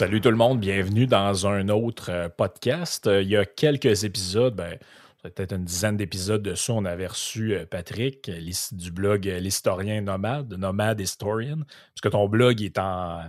Salut tout le monde, bienvenue dans un autre euh, podcast. Euh, il y a quelques épisodes, ben, ça peut-être une dizaine d'épisodes dessus, on avait reçu euh, Patrick du blog L'Historien Nomade, Nomade Historian, parce que ton blog est en.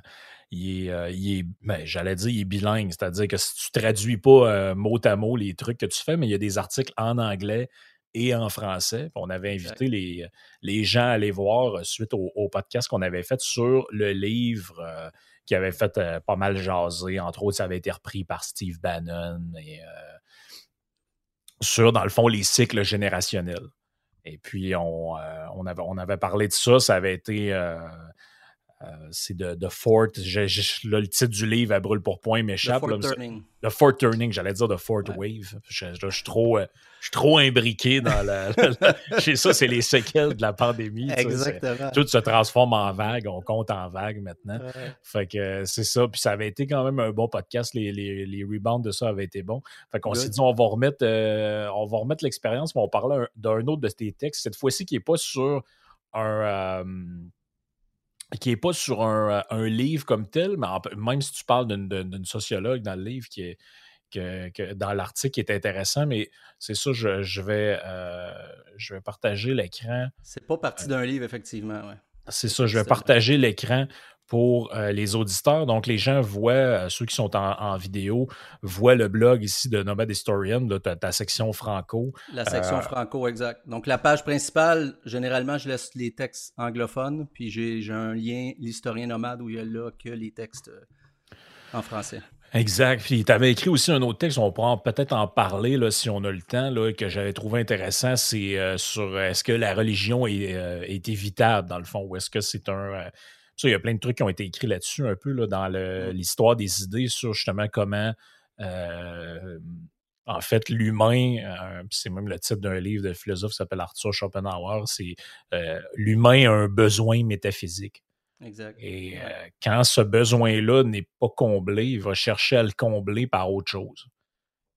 Il est, il est- ben, j'allais dire, il est bilingue, c'est-à-dire que si tu traduis pas mot à mot les trucs que tu fais, mais il y a des articles en anglais et en français. On avait invité les, les gens à aller voir euh, suite au, au podcast qu'on avait fait sur le livre euh, qui avait fait euh, pas mal jaser. Entre autres, ça avait été repris par Steve Bannon et euh, sur, dans le fond, les cycles générationnels. Et puis, on, euh, on, avait, on avait parlé de ça. Ça avait été. Euh, c'est de, de Fort. là, le titre du livre, elle brûle pour point, The m'échappe. Turning. The Fort Turning, j'allais dire The Fort Ouais. Wave. Je, je- je suis trop, euh, je suis trop imbriqué dans la. la- chez ça, c'est les séquelles de la pandémie. Exactement. Tout se transforme en vague. On compte en vague maintenant. Ouais. Fait que euh, c'est ça. Puis ça avait été quand même un bon podcast. Les, les, les rebounds de ça avaient été bons. Fait qu'on s'est dit, on va remettre, euh, on va remettre l'expérience, mais on parlait un- d'un autre de tes textes. Cette fois-ci, qui n'est pas sur un. Euh, qui n'est pas sur un, euh, un livre comme tel, mais en- même si tu parles d'une- sociologue dans le livre qui est. Que, que dans l'article qui est intéressant, mais c'est ça, je, je vais, euh, je vais partager l'écran. C'est pas parti d'un livre, effectivement. Ouais. C'est ça, je vais partager l'écran pour euh, les auditeurs. Donc, les gens voient, euh, ceux qui sont en, en vidéo, voient le blog ici de Nomad Historian, là, ta, ta section franco. La section Euh, franco, exact. Donc, la page principale, généralement, je laisse les textes anglophones, puis j'ai un lien, l'historien nomade, où il y a là que les textes en français. Exact. Puis, tu avais écrit aussi un autre texte, on pourra peut-être en parler là, si on a le temps, là, que j'avais trouvé intéressant. C'est sur est-ce que la religion est, est évitable, dans le fond, ou est-ce que c'est un. Ça, il y a plein de trucs qui ont été écrits là-dessus, un peu là, dans l'histoire des idées sur justement comment. euh, en fait, l'humain, euh, c'est même le titre d'un livre de philosophe qui s'appelle Arthur Schopenhauer, c'est euh, l'humain a un besoin métaphysique. Exact. Et Ouais. quand ce besoin-là n'est pas comblé, il va chercher à le combler par autre chose.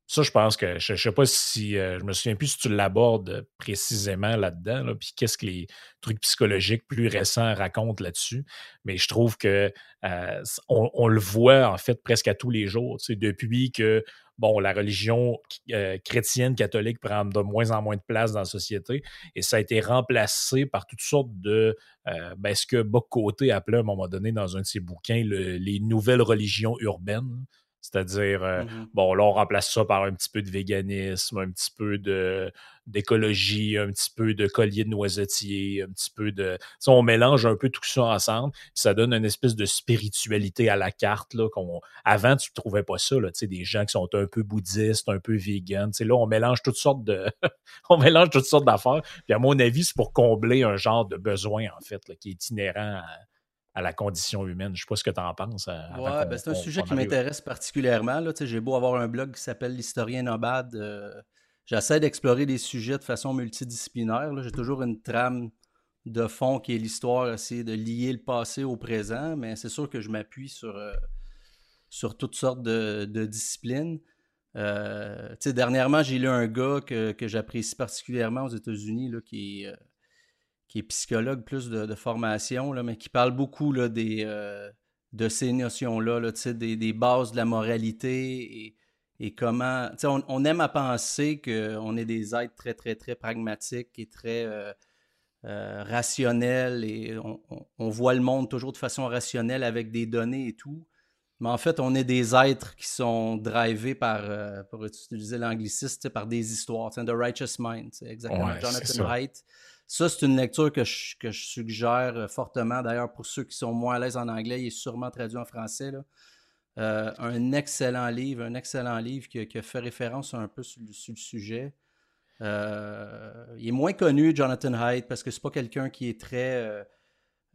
Ça, je pense que je ne sais pas si euh, je me souviens plus si tu l'abordes précisément là-dedans, là, puis qu'est-ce que les trucs psychologiques plus récents racontent là-dessus. Mais je trouve que euh, on, le voit en fait presque à tous les jours. tu sais, depuis que bon, la religion euh, chrétienne catholique prend de moins en moins de place dans la société et ça a été remplacé par toutes sortes de ben, ce que Boc Côté appelait à un moment donné dans un de ses bouquins le- les nouvelles religions urbaines. C'est-à-dire, euh, Mhm. bon, là, on remplace ça par un petit peu de véganisme, un petit peu de d'écologie, un petit peu de collier de noisetier, un petit peu de. on mélange un peu tout ça ensemble, puis ça donne une espèce de spiritualité à la carte. Là, qu'on... Avant, tu ne trouvais pas ça, là, tu sais, des gens qui sont un peu bouddhistes, un peu sais, Là, on mélange toutes sortes de. on mélange toutes sortes d'affaires. Puis à mon avis, c'est pour combler un genre de besoin, en fait, là, qui est inhérent à, à la condition humaine. Je ne sais pas ce que tu en penses. euh, Ouais, ben, c'est un sujet qui m'intéresse particulièrement. J'ai beau avoir un blog qui s'appelle l'historien nomade. euh, J'essaie d'explorer des sujets de façon multidisciplinaire. J'ai toujours une trame de fond qui est l'histoire, essayer de lier le passé au présent, mais c'est sûr que je m'appuie sur, euh, sur toutes sortes de, de disciplines. Euh, dernièrement, j'ai lu un gars que, que j'apprécie particulièrement aux États-Unis, qui est, qui est psychologue plus de, de formation, là, mais qui parle beaucoup là, des, euh, de ces notions-là, là, des, des, bases de la moralité et, et comment. On, on, aime à penser qu'on est des êtres très, très, très pragmatiques et très euh, euh, rationnels et on, on, voit le monde toujours de façon rationnelle avec des données et tout. Mais en fait, on est des êtres qui sont drivés par, euh, pour utiliser l'angliciste, par des histoires. The Righteous Mind, exactement. Jonathan Haidt. Ça, c'est une lecture que je, suggère fortement. D'ailleurs, pour ceux qui sont moins à l'aise en anglais, il est sûrement traduit en français. Euh, un excellent livre, un excellent livre qui, fait référence un peu sur le, sujet. Euh, il est moins connu, Jonathan Haidt, parce que c'est pas quelqu'un qui est très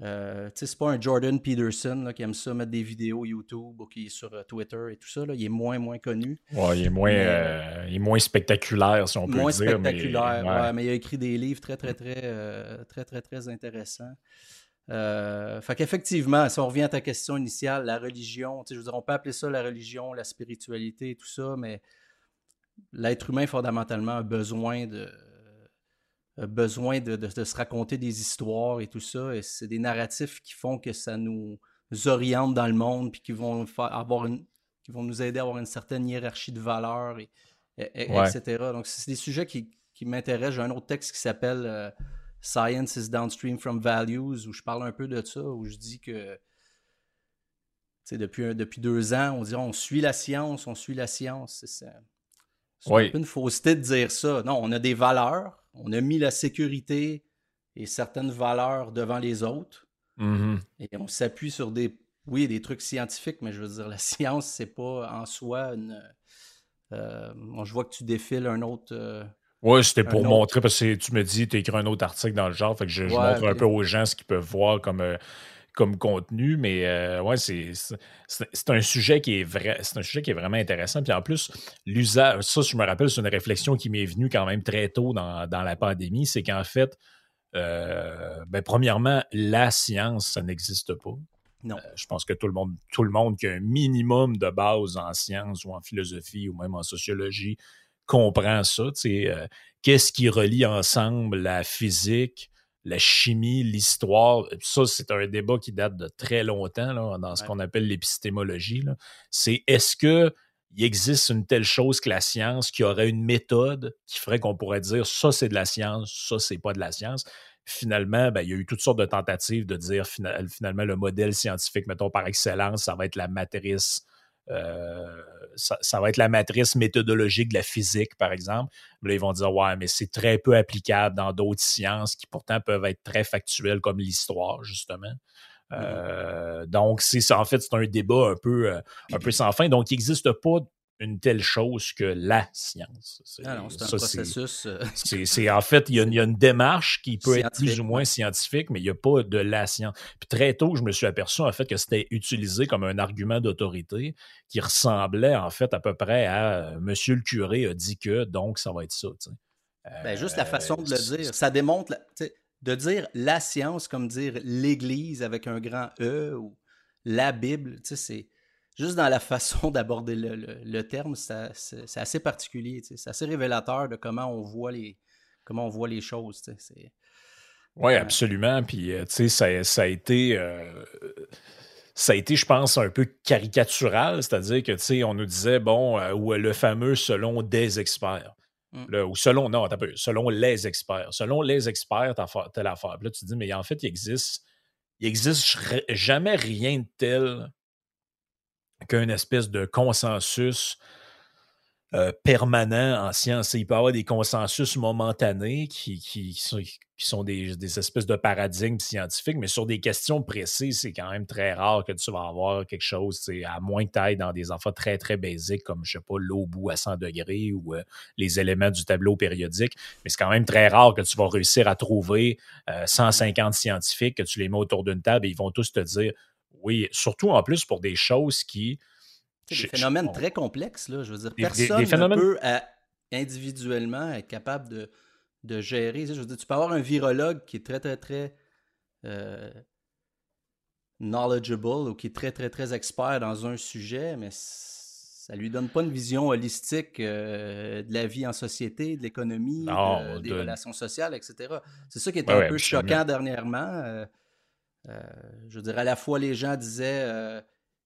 euh, c'est pas un Jordan Peterson qui aime ça mettre des vidéos YouTube ou qui est sur euh, Twitter et tout ça. Là. Il est moins, moins connu. Ouais, il, est moins, euh, il est moins spectaculaire, si on peut moins dire. Moins spectaculaire, mais, ouais. mais il a écrit des livres très, très, très, très, très, très intéressants. fait qu'effectivement, si on revient à ta question initiale, la religion, je veux dire, on peut appeler ça la religion, la spiritualité et tout ça, mais l'être humain, fondamentalement, a besoin de besoin de, se raconter des histoires et tout ça. Et c'est des narratifs qui font que ça nous oriente dans le monde, puis qui vont, avoir une, qui vont nous aider à avoir une certaine hiérarchie de valeurs, et, etc. Donc, c'est des sujets qui, qui m'intéressent. J'ai un autre texte qui s'appelle euh, Science is Downstream from Values, où je parle un peu de ça, où je dis que depuis, depuis deux ans, on dit on suit la science, on suit la science. C'est un peu une fausseté de dire ça. Non, on a des valeurs, on a mis la sécurité et certaines valeurs devant les autres. Mm-hmm. Et on s'appuie sur des, oui, des trucs scientifiques, mais je veux dire, la science, c'est pas en soi une. Euh, je vois que tu défiles un autre. Euh, oui, c'était pour montrer, parce que tu me dis, tu as écrit un autre article dans le genre, fait que je, montre un peu aux gens ce qu'ils peuvent voir comme. Euh, comme contenu, mais euh, ouais, c'est, c'est, un sujet qui est vrai, c'est un sujet qui est vraiment intéressant. Puis en plus, l'usage, ça, je me rappelle, c'est une réflexion qui m'est venue quand même très tôt dans, la pandémie, c'est qu'en fait, euh, ben, premièrement, la science, ça n'existe pas. Non. Euh, je pense que tout le monde, tout le monde qui a un minimum de base en science ou en philosophie ou même en sociologie comprend ça. qu'est-ce qui relie ensemble la physique, la chimie, l'histoire, ça, c'est un débat qui date de très longtemps là, dans ce qu'on appelle l'épistémologie. C'est est-ce que il existe une telle chose que la science qui aurait une méthode qui ferait qu'on pourrait dire ça, c'est de la science, ça, c'est pas de la science? Finalement, ben, il y a eu toutes sortes de tentatives de dire finalement le modèle scientifique, mettons par excellence, ça va être la matrice euh, ça, va être la matrice méthodologique de la physique, par exemple. là, ils vont dire Ouais, mais c'est très peu applicable dans d'autres sciences qui pourtant peuvent être très factuelles, comme l'histoire, justement. Mm-hmm. Euh, donc, c'est en fait, c'est un débat un peu, euh, un peu sans fin. Donc, il n'existe pas une telle chose que la science. C'est ah un processus. Euh, c'est en fait, il y, a, une démarche qui peut être plus ou moins scientifique, mais il n'y a pas de la science. Puis très tôt, je me suis aperçu en fait que c'était utilisé comme un argument d'autorité qui ressemblait en fait à peu près à euh, Monsieur le curé a dit que, donc ça va être ça. Ben, juste la façon de le dire, ça démontre de dire la science comme dire l'Église avec un grand E ou la Bible, c'est juste dans la façon d'aborder le, terme, c'est assez particulier. C'est assez révélateur de comment on voit les, comment on voit les choses. Oui, euh, absolument. Puis, euh, tu sais, ça, a été. Euh, ça a été, je pense, un peu caricatural, c'est-à-dire que, tu sais, on nous disait, bon, ou le fameux selon des experts. Mmh. ou selon, non, peu, selon les experts. Selon les experts, telle affaire. Puis là, tu te dis, mais en fait, il existe, il existe jamais rien de tel qu'un espèce de consensus euh, permanent en science. Il peut y avoir des consensus momentanés qui, qui, sont, des, espèces de paradigmes scientifiques, mais sur des questions précises, c'est quand même très rare que tu vas avoir quelque chose, à moins que tu ailles dans des enfants très, très basiques, comme, je sais pas, l'eau bout à 100 degrés ou euh, les éléments du tableau périodique. Mais c'est quand même très rare que tu vas réussir à trouver 150 euh, scientifiques, que tu les mets autour d'une table et ils vont tous te dire oui, surtout en plus pour des choses qui. Des phénomènes très complexes, là. Je veux dire, personne ne peut individuellement être capable de, de gérer. Je veux dire, tu peux avoir un virologue qui est très, très, très euh, knowledgeable ou qui est très, très, très expert dans un sujet, mais ça lui donne pas une vision holistique euh, de la vie en société, de l'économie, des relations sociales, etc. C'est ça qui est un peu choquant dernièrement. Euh, je veux dire, à la fois, les gens disaient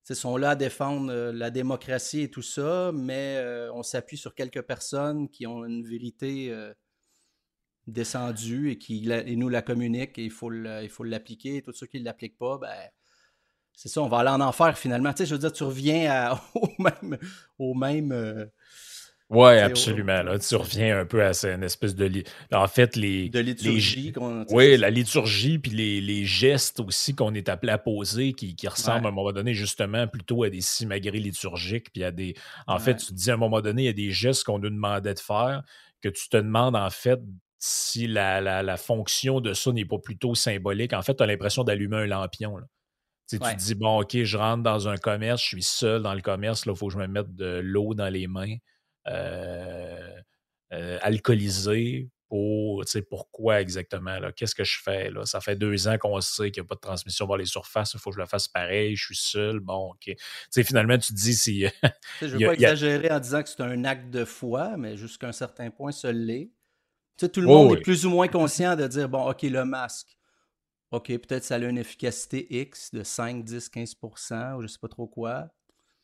ils sont là à défendre la démocratie et tout ça, mais on s'appuie sur quelques personnes qui ont une vérité descendue et qui nous la communiquent et il faut l'appliquer. Tous ceux qui ne l'appliquent pas, ben, c'est ça, on va aller en enfer finalement. Tu je veux dire, tu reviens au même. Au même oui, absolument. Là, tu reviens un peu à une espèce de. En fait, les. De liturgie. oui, la liturgie, puis les, gestes aussi qu'on est appelé à poser qui, ressemblent à un moment donné justement plutôt à des simagrées liturgiques. Puis à des. En fait, tu te dis à un moment donné, il y a des gestes qu'on nous demandait de faire que tu te demandes en fait si la, la, fonction de ça n'est pas plutôt symbolique. En fait, tu as l'impression d'allumer un lampion. Tu te dis, bon, OK, je rentre dans un commerce, je suis seul dans le commerce, il faut que je me mette de l'eau dans les mains. Euh, euh, alcoolisé pour, pourquoi exactement, qu'est-ce que je fais, là? Ça fait deux ans qu'on sait qu'il n'y a pas de transmission vers les surfaces, il faut que je le fasse pareil, je suis seul, bon, OK. finalement, tu te dis si... je ne veux pas exagérer en disant que c'est un acte de foi, mais jusqu'à un certain point, ça l'est. tout le monde est plus ou moins conscient de dire, bon, OK, le masque, OK, peut-être ça a une efficacité X de 5, 10, 15 ou je ne sais pas trop quoi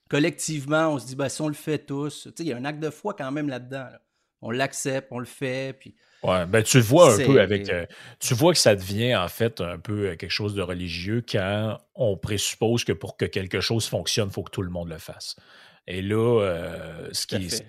collectivement, on se dit, ben, si on le fait tous, il y a un acte de foi quand même là-dedans. On l'accepte, on le fait. Puis... Ouais, ben, tu vois un peu avec. Euh, tu vois que ça devient en fait un peu euh, quelque chose de religieux quand on présuppose que pour que quelque chose fonctionne, il faut que tout le monde le fasse. Et là, euh, ce, qui, ce,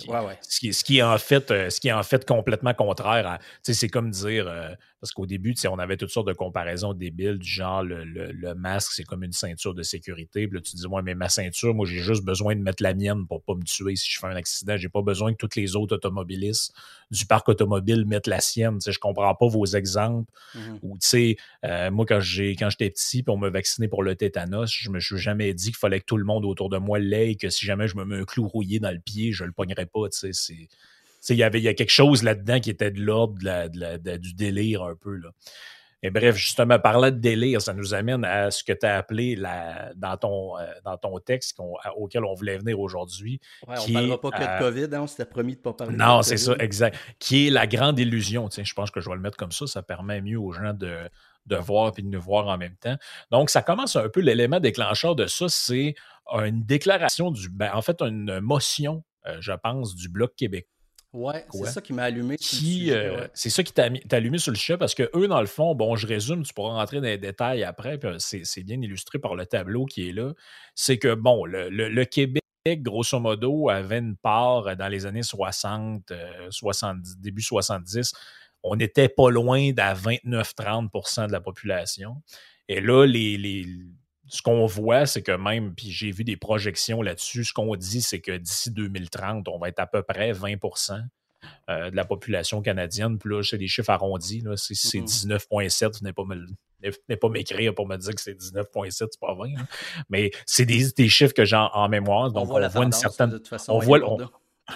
qui, est en fait, ce qui est en fait complètement contraire à. C'est comme dire parce qu'au début, on avait toutes sortes de comparaisons débiles du genre le, masque, c'est comme une ceinture de sécurité. Puis là, tu dis, moi, mais ma ceinture, moi, j'ai juste besoin de mettre la mienne pour pas me tuer si je fais un accident. J'ai pas besoin que tous les autres automobilistes du parc automobile mettent la sienne. Je comprends pas vos exemples. Mm-hmm. Ou, tu sais, euh, moi, quand j'ai quand j'étais petit, puis on me vacciné pour le tétanos, je me suis jamais dit qu'il fallait que tout le monde autour de moi l'ait, que si jamais je me un clou rouillé dans le pied, je le pognerais pas. Tu sais, c'est il y avait y a quelque chose là-dedans qui était de l'ordre du délire un peu. Là. Et bref, justement, parlant de délire, ça nous amène à ce que tu as appelé la, dans, ton, euh, dans ton texte auquel on voulait venir aujourd'hui. Ouais, on ne parlera pas que de COVID, hein, on s'était promis de ne pas parler Non, c'est ça, exact. Qui est la grande illusion. Tiens, je pense que je vais le mettre comme ça, ça permet mieux aux gens de, de voir et de nous voir en même temps. Donc, ça commence un peu, l'élément déclencheur de ça, c'est une déclaration du, ben, en fait, une motion, euh, je pense, du Bloc québécois Ouais, c'est ça qui m'a allumé. Qui, euh, C'est ça qui t'a allumé sur le chat parce que eux, dans le fond, bon, je résume, tu pourras rentrer dans les détails après, puis c'est bien illustré par le tableau qui est là. C'est que, bon, le, Québec, grosso modo, avait une part dans les années 60, 70, euh, début 70. On n'était pas loin d'à 29-30% de la population. Et là, les, les ce qu'on voit, c'est que même, puis j'ai vu des projections là-dessus, ce qu'on dit, c'est que d'ici 2030, on va être à peu près 20% euh, de la population canadienne. Puis là, c'est des chiffres arrondis. Si c'est 19,7, venez pas pas m'écrire pour me dire que c'est 19,7, c'est pas 20. Mais c'est des, chiffres que j'ai en, mémoire. Donc, on voit, une certaine. on voit,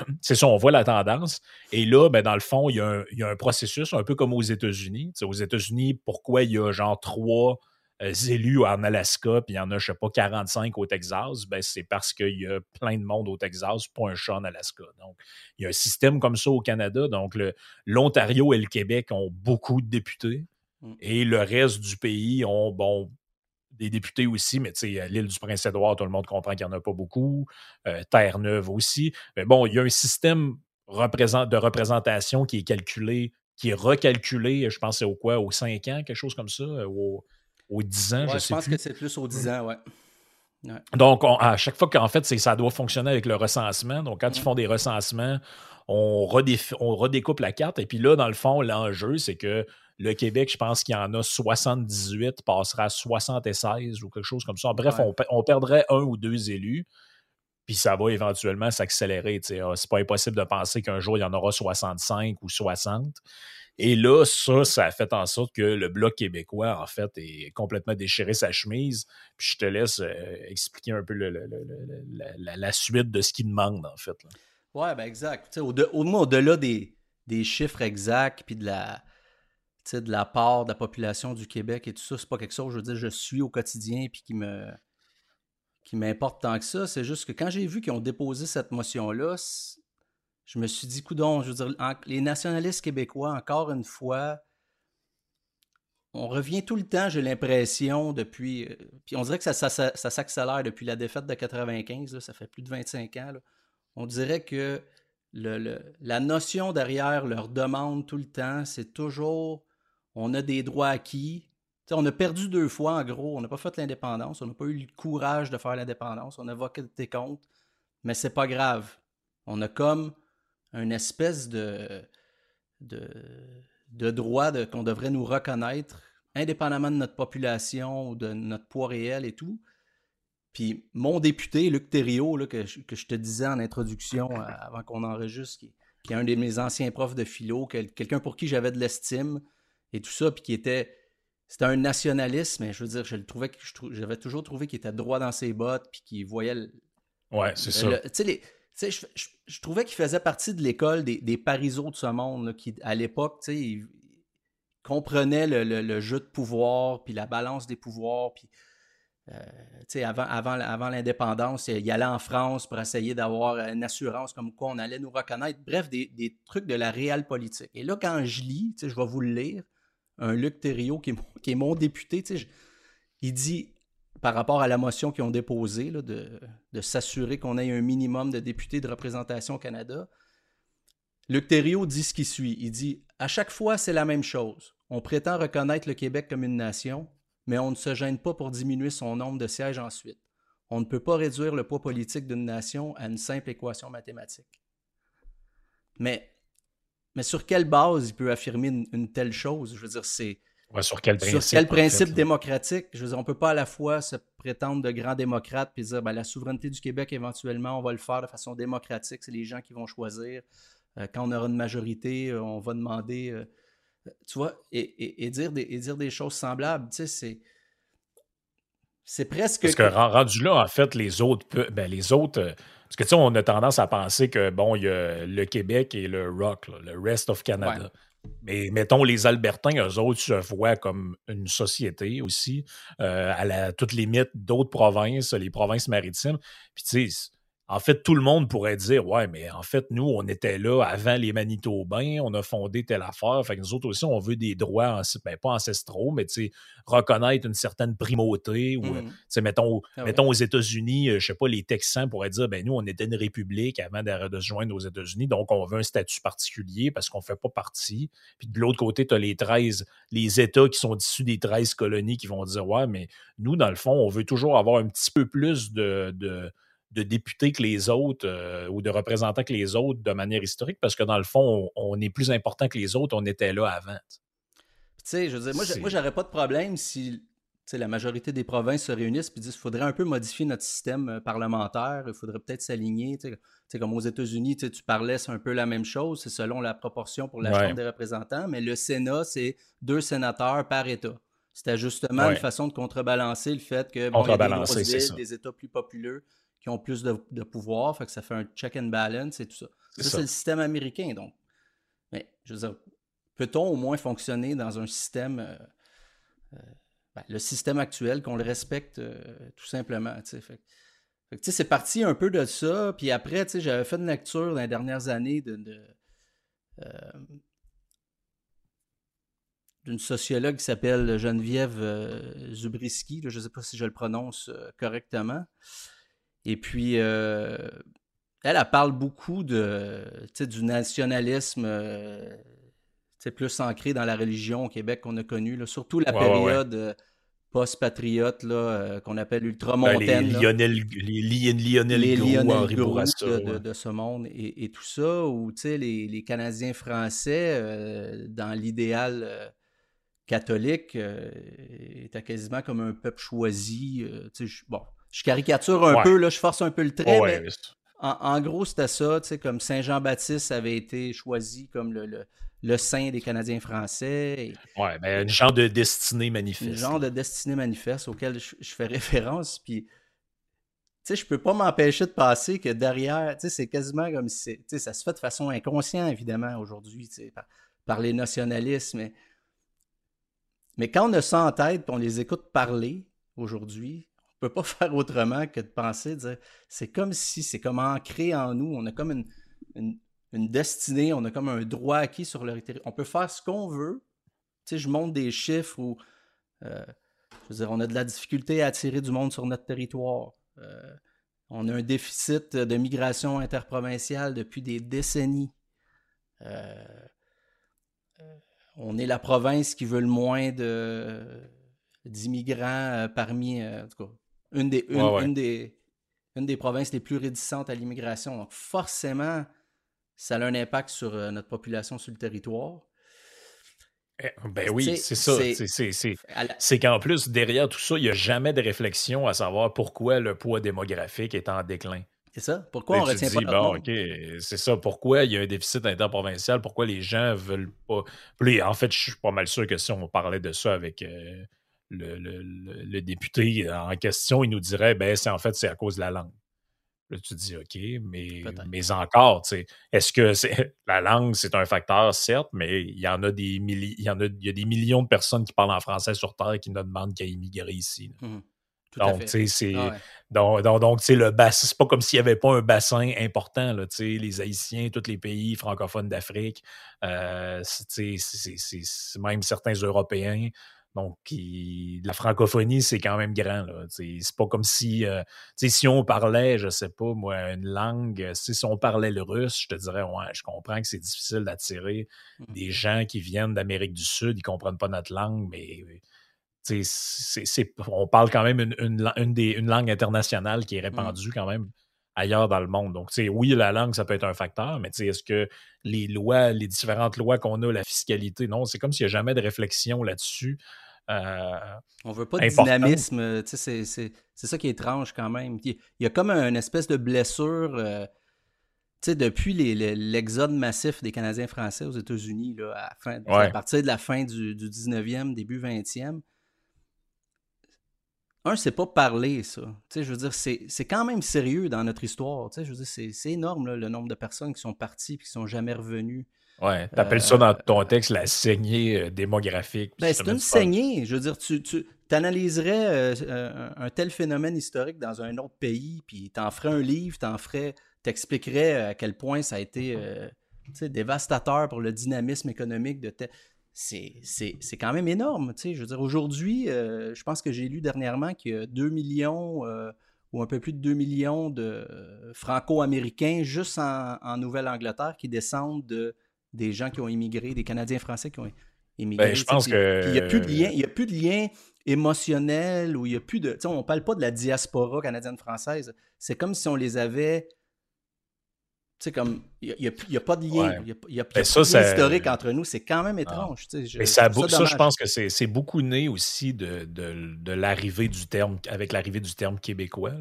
c'est ça, on voit la tendance. Et là, ben, dans le fond, il y, a un, processus un peu comme aux États-Unis. aux États-Unis, pourquoi il y a genre trois élus en Alaska, puis il y en a, je sais pas, 45 au Texas, ben c'est parce qu'il y a plein de monde au Texas, pas un chat en Alaska. Donc, il y a un système comme ça au Canada. Donc, l'Ontario et le Québec ont beaucoup de députés. Mm. Et le reste du pays ont, bon, des députés aussi, mais tu sais, l'île du Prince-Édouard, tout le monde comprend qu'il n'y en a pas beaucoup. Euh, Terre-Neuve aussi. Mais bon, il y a un système de représentation qui est calculé, qui est recalculé, je pense, c'est au quoi, aux 5 ans, quelque chose comme ça, au, aux 10 ans, je, je pense que c'est plus aux 10 ans, ouais. Donc, à chaque fois qu'en fait, ça doit fonctionner avec le recensement. Donc, quand ils font des recensements, on, on, redécoupe la carte. Et puis là, dans le fond, l'enjeu, c'est que le Québec, je pense qu'il y en a 78, passera à 76 ou quelque chose comme ça. Bref, on, perdrait un ou deux élus. Puis ça va éventuellement s'accélérer. Ah, c'est pas impossible de penser qu'un jour, il y en aura 65 ou 60. Et là, ça, ça a fait en sorte que le Bloc québécois, en fait, est complètement déchiré sa chemise. Puis je te laisse euh, expliquer un peu la, suite de ce qu'il demande, en fait. Oui, ben exact. au, de, au, au-delà des, chiffres exacts, puis de la, de la part de la population du Québec et tout ça, c'est pas quelque chose, je veux dire, je suis au quotidien, puis qui me qui m'importe tant que ça. C'est juste que quand j'ai vu qu'ils ont déposé cette motion-là, je me suis dit, coudon, je veux dire, les nationalistes québécois, encore une fois, on revient tout le temps, j'ai l'impression, depuis. Euh, puis on dirait que ça, s'accélère depuis la défaite de 95, ça fait plus de 25 ans. On dirait que la notion derrière leur demande tout le temps, c'est toujours on a des droits acquis. on a perdu deux fois, en gros. On n'a pas fait l'indépendance. On n'a pas eu le courage de faire l'indépendance. On a voté contre. Mais c'est pas grave. On a comme une espèce de, de, de droit qu'on devrait nous reconnaître, indépendamment de notre population ou de notre poids réel et tout. Puis mon député, Luc Thériault, que, je te disais en introduction euh, avant qu'on enregistre, qui, qui, est un de mes anciens profs de philo, quelqu'un pour qui j'avais de l'estime et tout ça, puis qui était. C'était un nationaliste, mais je veux dire, je le trouvais, j'avais toujours trouvé qu'il était droit dans ses bottes, puis qu'il voyait. Le, ouais, c'est ça. Tu sais, je, trouvais qu'il faisait partie de l'école des, des de ce monde, qui, à l'époque, il comprenait le, jeu de pouvoir, puis la balance des pouvoirs, puis euh, avant, avant, avant l'indépendance, il allait en France pour essayer d'avoir une assurance comme quoi on allait nous reconnaître. Bref, des, trucs de la réelle politique. Et là, quand je lis, je vais vous le lire, un Luc Thériault qui est, qui est mon député, il dit par rapport à la motion qu'ils ont déposée de, s'assurer qu'on ait un minimum de députés de représentation au Canada. Luc Thériault dit ce qui suit. Il dit À chaque fois, c'est la même chose. On prétend reconnaître le Québec comme une nation, mais on ne se gêne pas pour diminuer son nombre de sièges ensuite. On ne peut pas réduire le poids politique d'une nation à une simple équation mathématique. Mais, mais sur quelle base il peut affirmer une telle chose? Je veux dire, c'est sur quel principe, sur quel principe démocratique? Je veux dire, on ne peut pas à la fois se prétendre de grands démocrates puis dire ben, la souveraineté du Québec, éventuellement, on va le faire de façon démocratique. C'est les gens qui vont choisir. Euh, quand on aura une majorité, euh, on va demander. Euh, tu vois, et, dire des, dire des choses semblables, tu sais, c'est. C'est presque. Parce que rendu là, en fait, les autres. Ben, les autres. Parce que tu sais, on a tendance à penser que, bon, il y a le Québec et le Rock, le Rest of Canada. Mais mettons, les Albertains, eux autres se voient comme une société aussi, euh, à la toute limite d'autres provinces, les provinces maritimes. Puis tu sais, en fait, tout le monde pourrait dire Ouais, mais en fait, nous, on était là avant les Manitobains, on a fondé telle affaire. Fait que nous autres aussi, on veut des droits, ben, pas ancestraux, mais reconnaître une certaine primauté. Ou, mmh. mettons, ah mettons aux États-Unis, euh, je sais pas, les Texans pourraient dire ben, nous, on était une république avant de, se joindre aux États-Unis, donc on veut un statut particulier parce qu'on ne fait pas partie. Puis de l'autre côté, tu as les 13, les États qui sont issus des 13 colonies qui vont dire Ouais, mais nous, dans le fond, on veut toujours avoir un petit peu plus de de députés que les autres euh, ou de représentants que les autres de manière historique parce que dans le fond, on, est plus important que les autres, on était là avant. Tu sais, je veux dire, moi, j'aurais pas de problème si la majorité des provinces se réunissent et disent qu'il faudrait un peu modifier notre système euh, parlementaire, il faudrait peut-être s'aligner. Comme aux États-Unis, tu parlais, c'est un peu la même chose, c'est selon la proportion pour la Chambre des représentants, mais le Sénat, c'est deux sénateurs par État. C'était justement une façon de contrebalancer le fait que bon, y a des, des États plus populeux qui ont plus de, pouvoir, fait que ça fait un check and balance et tout ça. Ça, c'est le système américain, donc. Mais, je veux dire, peut-on au moins fonctionner dans un système, euh, euh, ben, le système actuel, qu'on le respecte euh, tout simplement, tu sais. Fait, c'est parti un peu de ça, puis après, tu sais, j'avais fait une lecture dans les dernières années de, d'une sociologue qui s'appelle Geneviève Zubriski, je ne sais pas si je le prononce correctement. Et puis, euh, elle, elle parle beaucoup de, du nationalisme euh, plus ancré dans la religion au Québec qu'on a connu, là, surtout la période euh, post-patriote qu'on appelle ultramontaine. Ben, les, Lionel, les, Lionel les Lionel de, de, ce monde et, tout ça, ou les, les Canadiens français, dans l'idéal catholique, étaient quasiment comme un peuple choisi. bon, je caricature un peu, là, je force un peu le trait, mais en, gros, c'était ça, tu sais, comme Saint-Jean-Baptiste avait été choisi comme le, le, saint des Canadiens français. Oui, mais un genre de destinée manifeste. Un genre de destinée manifeste auquel je, fais référence, puis... Tu sais, je peux pas m'empêcher de passer que derrière, tu sais, c'est quasiment comme si, tu sais, ça se fait de façon inconsciente, évidemment, aujourd'hui, tu sais, par, les nationalistes, mais, mais quand on a ça en tête, on les écoute parler aujourd'hui, pas faire autrement que de penser, dire, c'est comme si, c'est comme ancré en nous, on a comme une, destinée, on a comme un droit acquis sur le territoire. On peut faire ce qu'on veut, sais, je montre des chiffres où, euh, je veux dire, on a de la difficulté à attirer du monde sur notre territoire. Euh, on a un déficit de migration interprovinciale depuis des décennies. Euh, on est la province qui veut le moins d'immigrants parmi, en tout cas, une des, une des, une des provinces les plus réticentes à l'immigration. Donc, forcément, ça a un impact sur euh, notre population sur le territoire. Eh, ben oui, c'est ça. C'est qu'en plus, derrière tout ça, il n'y a jamais de réflexion à savoir pourquoi le poids démographique est en déclin. C'est ça. Pourquoi on retient pas bon, OK, c'est ça. Pourquoi il y a un déficit interprovincial? Pourquoi les gens veulent pas... en fait, je suis pas mal sûr que si on parlait de ça avec euh, le, député en question, il nous dirait, ben, c'est en fait, c'est à cause de la langue. Là, tu dis, OK, mais, mais encore, est-ce que la langue, c'est un facteur, certes, mais il y en a des il y en a, il y a des millions de personnes qui parlent en français sur Terre qui ne demandent qu'à immigrer ici. Mmh donc, tu c'est. Ah donc, donc, le bassin, c'est pas comme s'il n'y avait pas un bassin important, là, les Haïtiens, tous les pays francophones d'Afrique, euh, c'est même certains Européens. Donc, la francophonie, c'est quand même grand. C'est pas comme si, euh, si on parlait, je sais pas, moi, une langue, euh, si on parlait le russe, je te dirais, ouais, je comprends que c'est difficile d'attirer mmh. des gens qui viennent d'Amérique du Sud, ils comprennent pas notre langue, mais on parle quand même une, une, langue internationale qui est mmh. répandue quand même ailleurs dans le monde. Donc, oui, la langue, ça peut être un facteur, mais est-ce que les lois, les différentes lois qu'on a, la fiscalité, non, c'est comme s'il n'y a jamais de réflexion là-dessus. Euh, on veut pas de dynamisme. Euh, c'est ça qui est étrange quand même. Il y a comme une espèce de blessure. Euh, depuis l'exode massif des Canadiens français aux États-Unis, à, à, partir de la fin du, 19e, début 20e, un, c'est pas parler, ça. je veux dire, c'est quand même sérieux dans notre histoire. Je veux dire, c'est énorme le nombre de personnes qui sont parties et qui sont jamais revenues. Ouais, t'appelles ça dans ton texte la saignée euh, démographique. Ben, c'est une saignée. Je veux dire, tu, tu analyserais euh, un tel phénomène historique dans un autre pays, puis t'en ferais un livre, t'en ferais, t'expliquerais à quel point ça a été euh, dévastateur pour le dynamisme économique de c'est quand même énorme. Je veux dire, aujourd'hui, je pense que j'ai lu dernièrement qu'il y a 2 millions ou un peu plus de 2 millions de franco-américains juste en, en Nouvelle-Angleterre qui descendent de des gens qui ont immigré, des Canadiens français qui ont immigré. Ben, je pense que... Il n'y a plus de lien, il y a plus de lien émotionnel ou il n'y a plus de... On ne parle pas de la diaspora canadienne-française. C'est comme si on les avait... Tu sais, comme, il n'y a, pas de lien, il n'y a, pas de historique entre nous. C'est quand même étrange. Mais ça, ça, je pense que c'est beaucoup né aussi de, de, l'arrivée du terme, avec l'arrivée du terme québécois.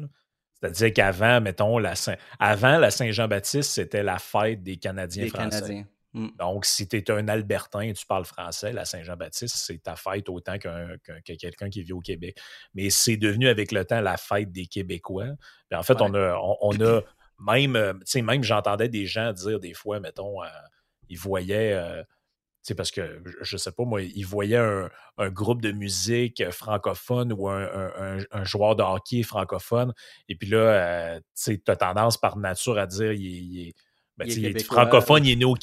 C'est-à-dire qu'avant, mettons, la Saint, avant la Saint-Jean-Baptiste, c'était la fête des Canadiens français. Canadiens. Mm. Donc, si tu es un Albertain et tu parles français, la Saint-Jean-Baptiste, c'est ta fête autant qu'un, que quelqu'un qui vit au Québec. Mais c'est devenu avec le temps la fête des Québécois. en fait, on, a, on, a même, euh, tu sais, même j'entendais des gens dire des fois, mettons, euh, ils voyaient. Euh, sais, parce que je sais pas, moi, ils voyaient un, groupe de musique francophone ou un, joueur de hockey francophone. Et puis là, tu as tendance par nature à dire il, est ben, il, est francophone, il est, né au,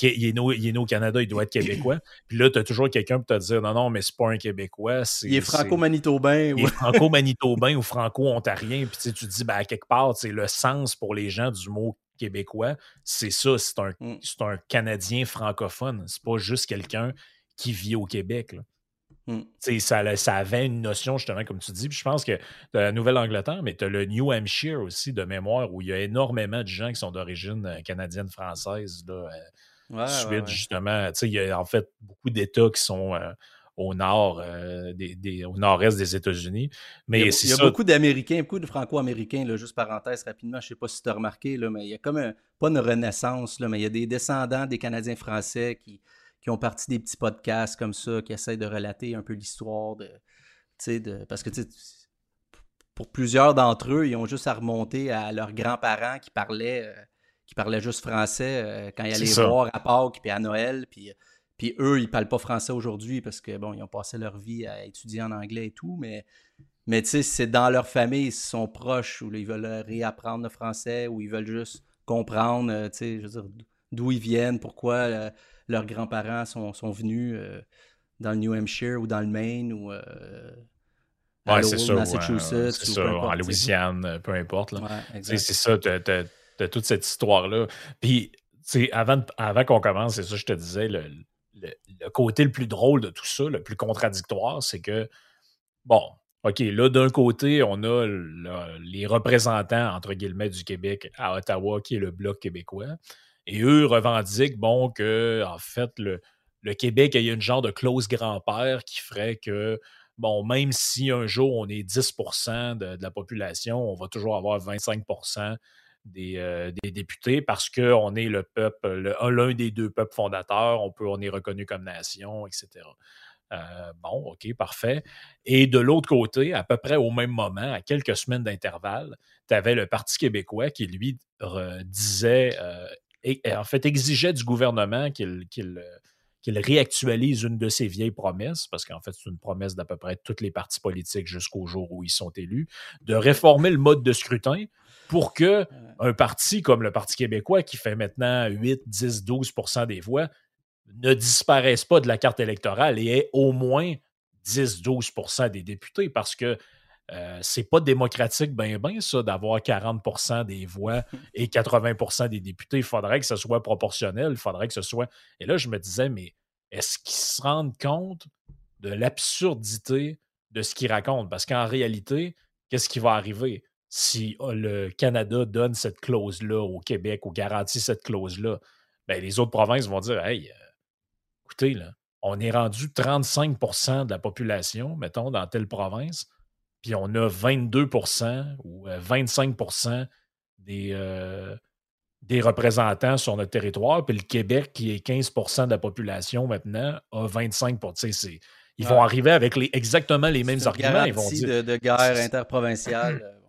il, au, Canada, il doit être québécois. Puis là, tu as toujours quelqu'un pour te dire non, non, mais c'est pas un Québécois. il est franco-manitobain. Il est franco-manitobain ou franco-ontarien. Puis tu te dis, ben, à quelque part, le sens pour les gens du mot québécois, c'est ça, c'est un, mm. un Canadien francophone. C'est pas juste quelqu'un qui vit au Québec. Là. Mm. Ça, ça, avait une notion, justement, comme tu dis. Puis je pense que tu la Nouvelle-Angleterre, mais tu as le New Hampshire aussi de mémoire où il y a énormément de gens qui sont d'origine euh, canadienne-française. Euh, ouais, suite, justement. Il y a en fait beaucoup d'États qui sont. Euh, au nord, des, au nord-est des États-Unis. Mais il y a, beaucoup d'Américains, beaucoup de Franco-Américains, juste parenthèse rapidement, je ne sais pas si tu as remarqué, là, mais il y a comme un, pas une renaissance, là, mais il y a des descendants des Canadiens français qui, qui ont parti des petits podcasts comme ça, qui essayent de relater un peu l'histoire de, de. Parce que pour plusieurs d'entre eux, ils ont juste à remonter à leurs grands-parents qui parlaient, euh, qui parlaient juste français euh, quand ils allaient voir à Pâques puis à Noël. Puis, puis eux, ils parlent pas français aujourd'hui parce que bon, ils ont passé leur vie à étudier en anglais et tout, mais. Mais tu sais, c'est dans leur famille, ils sont proches, ou ils veulent réapprendre le français, ou ils veulent juste comprendre, euh, tu sais, je veux dire, d'où ils viennent, pourquoi leurs grands-parents sont, venus. Euh, dans le New Hampshire ou dans le Maine ou ouais, c'est ça, Massachusetts. c'est ça, en Louisiane, peu importe. c'est ça, as, toute cette histoire-là. Puis, avant, avant qu'on commence, c'est ça, je te disais, le, le, côté le plus drôle de tout ça, le plus contradictoire, c'est que, bon, OK, là, d'un côté, on a les représentants, entre guillemets, du Québec à Ottawa, qui est le Bloc québécois. Et eux revendiquent, bon, que, en fait, le, le Québec ait une genre de clause grand-père qui ferait que, bon, même si un jour on est 10% de, la population, on va toujours avoir 25% euh, des, députés parce qu'on est le peuple, l'un des deux peuples fondateurs, on, peut, on est reconnu comme nation, etc. Euh, bon, OK, parfait. Et de l'autre côté, à peu près au même moment, à quelques semaines d'intervalle, tu avais le Parti québécois qui, lui, disait, euh, en fait, exigeait du gouvernement qu'il qu'il réactualise une de ses vieilles promesses, parce qu'en fait, c'est une promesse d'à peu près toutes les partis politiques jusqu'au jour où ils sont élus, de réformer le mode de scrutin pour que un parti comme le Parti québécois, qui fait maintenant 8, 10, 12% des voix, ne disparaisse pas de la carte électorale et ait au moins 10-12% des députés parce que euh, c'est pas démocratique, ben ben, ça, d'avoir 40% des voix et 80% des députés. Il faudrait que ce soit proportionnel, il faudrait que ce soit. Et là, je me disais, mais est-ce qu'ils se rendent compte de l'absurdité de ce qu'ils racontent? Parce qu'en réalité, qu'est-ce qui va arriver? Si oh, le Canada donne cette clause-là au Québec ou garantit cette clause-là, ben, les autres provinces vont dire Hey, euh, écoutez, là, on est rendu 35% de la population, mettons, dans telle province puis on a 22% ou 25 euh, des, euh, des représentants sur notre territoire, puis le Québec, qui est 15% de la population maintenant, a 25 Ils vont arriver avec les, exactement les mêmes arguments. Ils vont dire, de, de guerre interprovinciale.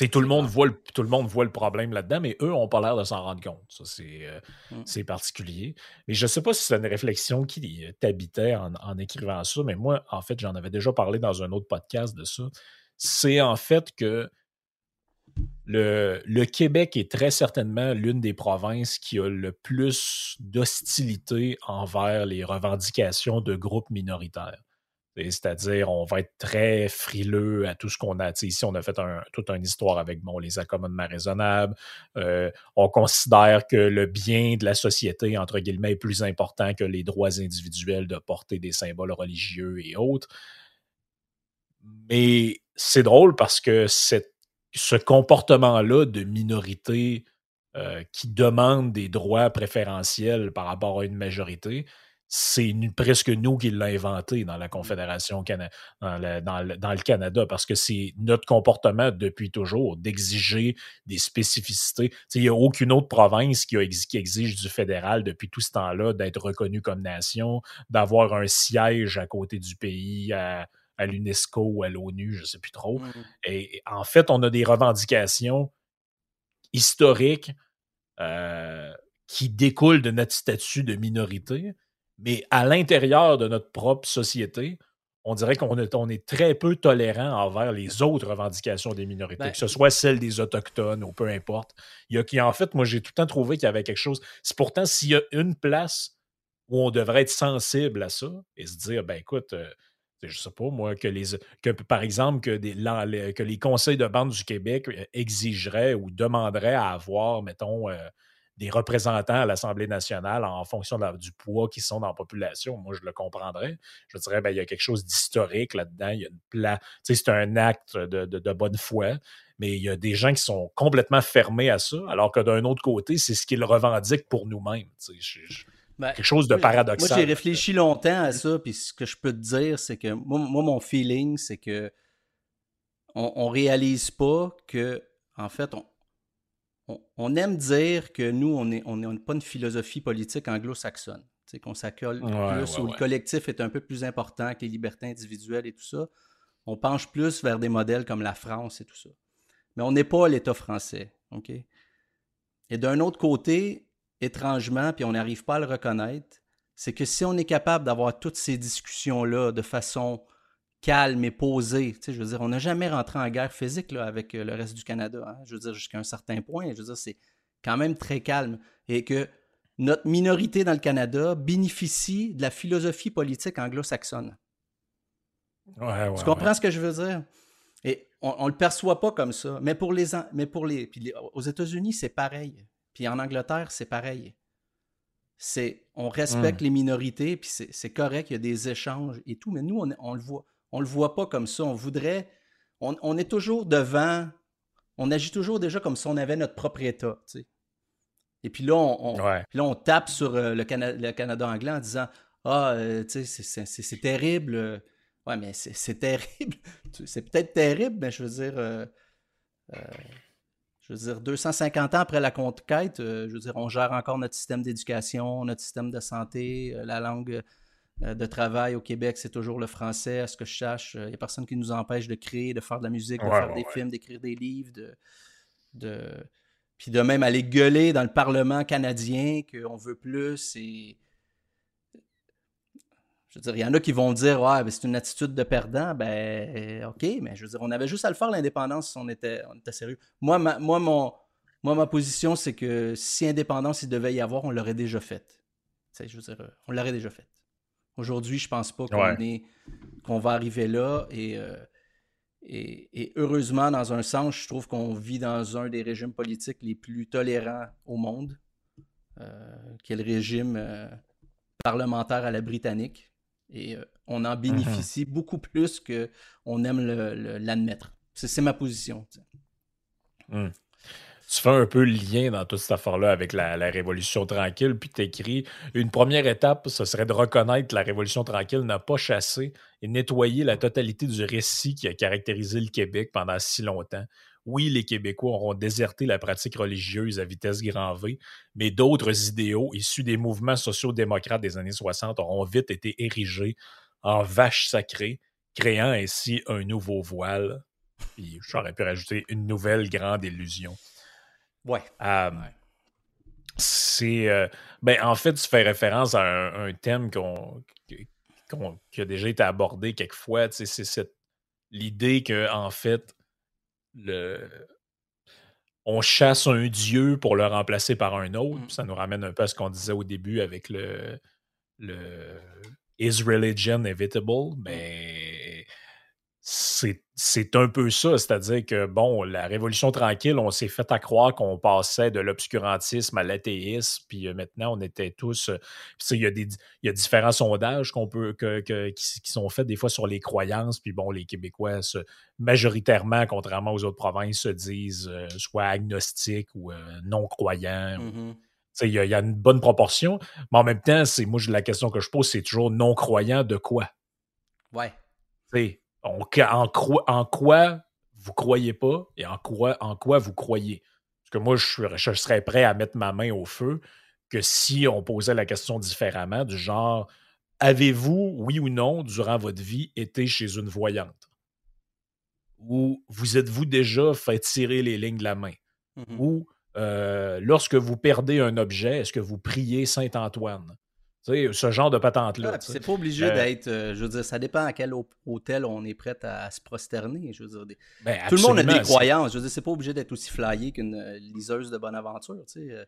Euh, tout le, monde voit le, tout le monde voit le problème là-dedans, mais eux n'ont pas l'air de s'en rendre compte. Ça, c'est, euh, mm. particulier. Mais je ne sais pas si c'est une réflexion qui t'habitait en, en, écrivant ça, mais moi, en fait, j'en avais déjà parlé dans un autre podcast de ça. C'est en fait que le, le Québec est très certainement l'une des provinces qui a le plus d'hostilité envers les revendications de groupes minoritaires. C'est-à-dire, on va être très frileux à tout ce qu'on a. ici, on a fait toute une histoire avec bon, les accommodements raisonnables. Euh, on considère que le bien de la société, entre guillemets, est plus important que les droits individuels de porter des symboles religieux et autres. Mais c'est drôle parce que ce comportement-là de minorité euh, qui demande des droits préférentiels par rapport à une majorité, c'est presque nous qui l'avons inventé dans la mmh. Confédération dans, le, Canada, parce que c'est notre comportement depuis toujours d'exiger des spécificités. Il n'y a aucune autre province qui, exige du fédéral depuis tout ce temps-là d'être reconnue comme nation, d'avoir un siège à côté du pays, à, l'UNESCO ou à l'ONU, je ne sais plus trop. Mmh. Et, en fait, on a des revendications historiques euh, qui découlent de notre statut de minorité mais à l'intérieur de notre propre société, on dirait qu'on est, on est très peu tolérant envers les autres revendications des minorités, ben, que ce soit celles des Autochtones ou peu importe. Il y a, en fait, moi, j'ai tout le temps trouvé qu'il y avait quelque chose. C'est pourtant, s'il y a une place où on devrait être sensible à ça et se dire, ben écoute, je euh, je sais pas, moi, que les que par exemple, que, des, que les conseils de bande du Québec euh, exigeraient ou demanderaient à avoir, mettons, euh, des représentants à l'Assemblée nationale en fonction du poids qu'ils sont dans la population, moi, je le comprendrais. Je dirais, ben, il y a quelque chose d'historique là-dedans. Il y a une pla... c'est un acte de, bonne foi, mais il y a des gens qui sont complètement fermés à ça, alors que d'un autre côté, c'est ce qu'ils revendiquent pour nous-mêmes. Ben, quelque chose de paradoxal. Moi, j'ai réfléchi longtemps à ça, puis ce que je peux te dire, c'est que moi, mon feeling, c'est que on, on réalise pas que, en fait, on, on, aime dire que nous, on n'est on pas une philosophie politique anglo-saxonne. Qu'on s'accole plus, où le collectif est un peu plus important que les libertés individuelles et tout ça. On penche plus vers des modèles comme la France et tout ça. Mais on n'est pas l'État français. OK? Et d'un autre côté, étrangement, puis on n'arrive pas à le reconnaître, c'est que si on est capable d'avoir toutes ces discussions-là de façon calme et posé. Tu sais, je veux dire, on n'a jamais rentré en guerre physique là, avec euh, le reste du Canada. Hein. Je veux dire, jusqu'à un certain point. Je veux dire, c'est quand même très calme. Et que notre minorité dans le Canada bénéficie de la philosophie politique anglo-saxonne. tu comprends ce que je veux dire? Et on ne le perçoit pas comme ça. Mais pour les. Mais pour les, aux États-Unis, c'est pareil. Puis en Angleterre, c'est pareil. C'est, on respecte hmm. les minorités, puis c'est correct, il y a des échanges et tout, mais nous, on, on le voit. On le voit pas comme ça. On voudrait. On, est toujours devant. On agit toujours déjà comme si on avait notre propre État. Et puis là, on, là, on tape sur euh, le, Canada anglais en disant Ah, euh, tu sais, c'est terrible. Ouais, mais c'est terrible. C'est peut-être terrible, mais je veux dire. Euh, je veux dire, 250 ans après la conquête, je veux dire, on gère encore notre système d'éducation, notre système de santé, la langue de travail au Québec, c'est toujours le français, à ce que je sache. Il n'y a personne qui nous empêche de créer, de faire de la musique, de faire des films, d'écrire des livres, de, de, puis de même aller gueuler dans le Parlement canadien qu'on veut plus. Et... Je veux dire, il y en a qui vont dire Ouais, c'est une attitude de perdant. Ben, OK, mais je veux dire, on avait juste à le faire l'indépendance si on était, on était sérieux. Moi, ma, moi, mon, moi, ma position, c'est que si indépendance il devait y avoir, on l'aurait déjà faite. Je veux dire, on l'aurait déjà faite. Aujourd'hui, je pense pas qu'on est qu'on va arriver là et euh, et, heureusement, dans un sens, je trouve qu'on vit dans un des régimes politiques les plus tolérants au monde, euh, qui est le régime euh, parlementaire à la britannique. Et on en bénéficie mhm. beaucoup plus qu'on aime l'admettre. C'est ma position. Hmm tu fais un peu le lien dans toute cette affaire-là avec la, Révolution tranquille, puis tu écris une première étape, ce serait de reconnaître que la Révolution tranquille n'a pas chassé et nettoyé la totalité du récit qui a caractérisé le Québec pendant si longtemps. Oui, les Québécois auront déserté la pratique religieuse à vitesse grand V, mais d'autres idéaux issus des mouvements sociaux-démocrates des années 60 auront vite été érigés en vaches sacrées, créant ainsi un nouveau voile. Puis j'aurais pu rajouter une nouvelle grande illusion. Ouais. C'est. Euh, ben, en fait, tu fais référence à un, thème qu'on, qui a déjà été abordé quelquefois. C'est cette l'idée que, en fait, le, on chasse un dieu pour le remplacer par un autre. Mmh. Ça nous ramène un peu à ce qu'on disait au début avec le, le Is religion inevitable? Mais c'est un peu ça, c'est-à-dire que, bon, la Révolution tranquille, on s'est fait à croire qu'on passait de l'obscurantisme à l'athéisme, puis euh, maintenant, on était tous... Euh, il y, a des, y a différents sondages qu'on peut, que, qui, sont faits des fois sur les croyances, puis bon, les Québécois, majoritairement, contrairement aux autres provinces, se disent euh, soit agnostiques ou non-croyants. Mm-hmm. Il y, y, a une bonne proportion, mais en même temps, c'est moi, la question que je pose, c'est toujours non-croyant de quoi? Ouais. En, quoi vous croyez pas et en quoi, en quoi vous croyez? Parce que moi, je, serais prêt à mettre ma main au feu que si on posait la question différemment, du genre avez-vous, oui ou non, durant votre vie, été chez une voyante? Ou vous êtes-vous déjà fait tirer les lignes de la main? Mm-hmm. Ou euh, lorsque vous perdez un objet, est-ce que vous priez Saint-Antoine? Ce genre de patente-là. c'est pas obligé euh, d'être. Euh, je veux dire, ça dépend à quel hôtel on est prêt à, se prosterner. Je veux dire, ben, tout le monde a des croyances. Je veux dire, c'est pas obligé d'être aussi flyé qu'une euh, liseuse de bonne aventure. Tu sais.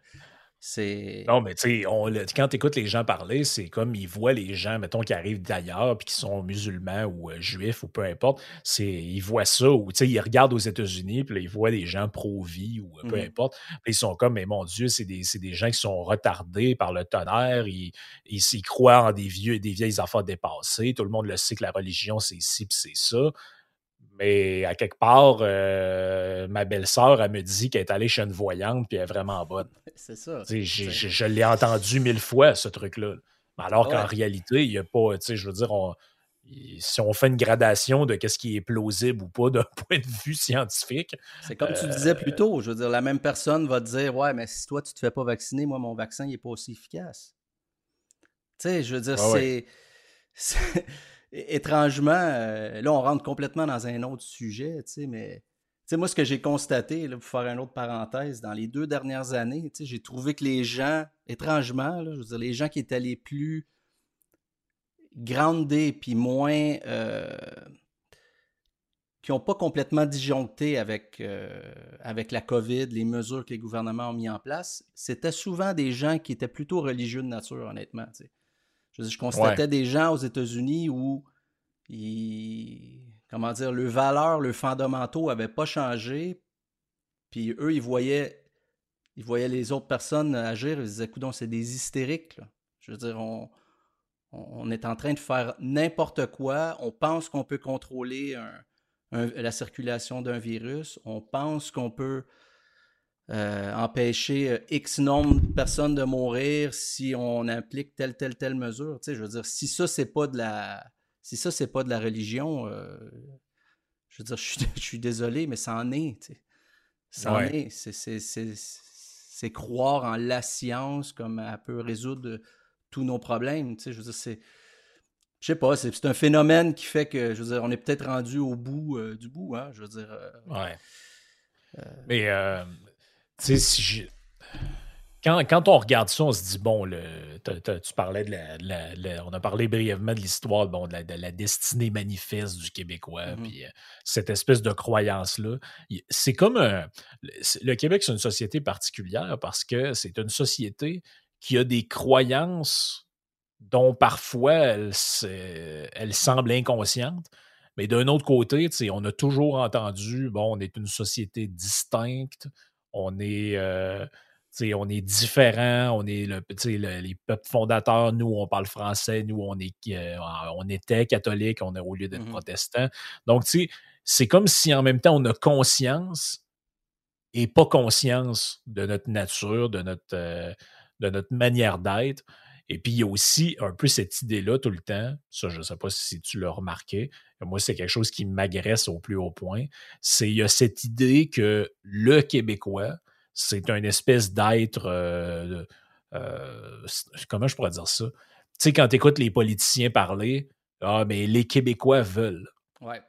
Non, mais tu sais, quand tu écoutes les gens parler, c'est comme ils voient les gens, mettons, qui arrivent d'ailleurs, puis qui sont musulmans ou euh, juifs ou peu importe. C'est, ils voient ça, ou tu sais, ils regardent aux États-Unis, puis ils voient les gens pro-vie ou euh, peu mmh importe. ils sont comme, mais mon Dieu, c'est des, des, gens qui sont retardés par le tonnerre, ils, ils, croient en des, vieux, des vieilles affaires dépassées. Tout le monde le sait que la religion, c'est ci, puis c'est ça. Mais à quelque part, euh, ma belle-sœur, elle me dit qu'elle est allée chez une voyante puis elle est vraiment bonne. C'est ça. Je l'ai entendu mille fois, ce truc-là. Alors qu'en réalité, il n'y a pas, je veux dire, si on fait une gradation de qu'est-ce qui est plausible ou pas d'un point de vue scientifique. C'est comme tu disais plus euh, tôt, je veux dire, la même personne va te dire Ouais, mais si toi tu te fais pas vacciner, moi mon vaccin il n'est pas aussi efficace. Tu sais, je veux dire, c'est étrangement, euh, là, on rentre complètement dans un autre sujet, tu sais, mais moi, ce que j'ai constaté, là, pour faire une autre parenthèse, dans les deux dernières années, j'ai trouvé que les gens, étrangement, les gens qui étaient les plus groundés puis moins. Euh, qui n'ont pas complètement disjoncté avec, euh, avec la COVID, les mesures que les gouvernements ont mis en place, c'était souvent des gens qui étaient plutôt religieux de nature, honnêtement. Je, je, constatais des gens aux États-Unis où comment dire, le valeur, le fondamentaux n'avaient pas changé. Puis eux, ils voyaient, ils voyaient les autres personnes agir, ils disaient, écoute, c'est des hystériques. Je veux dire, on, on, est en train de faire n'importe quoi. On pense qu'on peut contrôler la circulation d'un virus. On pense qu'on peut euh, empêcher euh, X nombre de personnes de mourir si on implique telle, telle, telle mesure. Tu sais, je veux dire, si ça, c'est pas de la si ça, c'est pas de la religion, euh, je veux dire, je suis, désolé, mais ça en est. Ça en est. C'est croire en la science comme elle peut résoudre tous nos problèmes. Je veux dire, c'est. Je sais pas, c'est un phénomène qui fait que, je veux dire, on est peut-être rendu au bout euh, du bout, hein, je veux dire. Euh, ouais. Mais, tu sais, si j'ai quand, on regarde ça, on se dit, bon, le, tu parlais de la, On a parlé brièvement de l'histoire bon, de, la, destinée manifeste du Québécois, mm-hmm. puis euh, cette espèce de croyance-là. C'est comme un. Le Québec, c'est une société particulière parce que c'est une société qui a des croyances dont parfois elle, elle semble inconsciente. Mais d'un autre côté, on a toujours entendu, bon, on est une société distincte, on est. Euh, on est différents, on est le, les peuples fondateurs, nous, on parle français, nous, on, est, euh, on était catholiques, on est au lieu d'être mmh protestants. Donc, c'est comme si en même temps, on a conscience et pas conscience de notre nature, de notre, euh, de notre manière d'être. Et puis, il y a aussi un peu cette idée-là tout le temps. Ça, je ne sais pas si tu l'as remarqué. Moi, c'est quelque chose qui m'agresse au plus haut point. C'est il y a cette idée que le Québécois, c'est un espèce d'être. Euh, euh, comment je pourrais dire ça? Tu sais, quand tu écoutes les politiciens parler, ah, mais les Québécois veulent.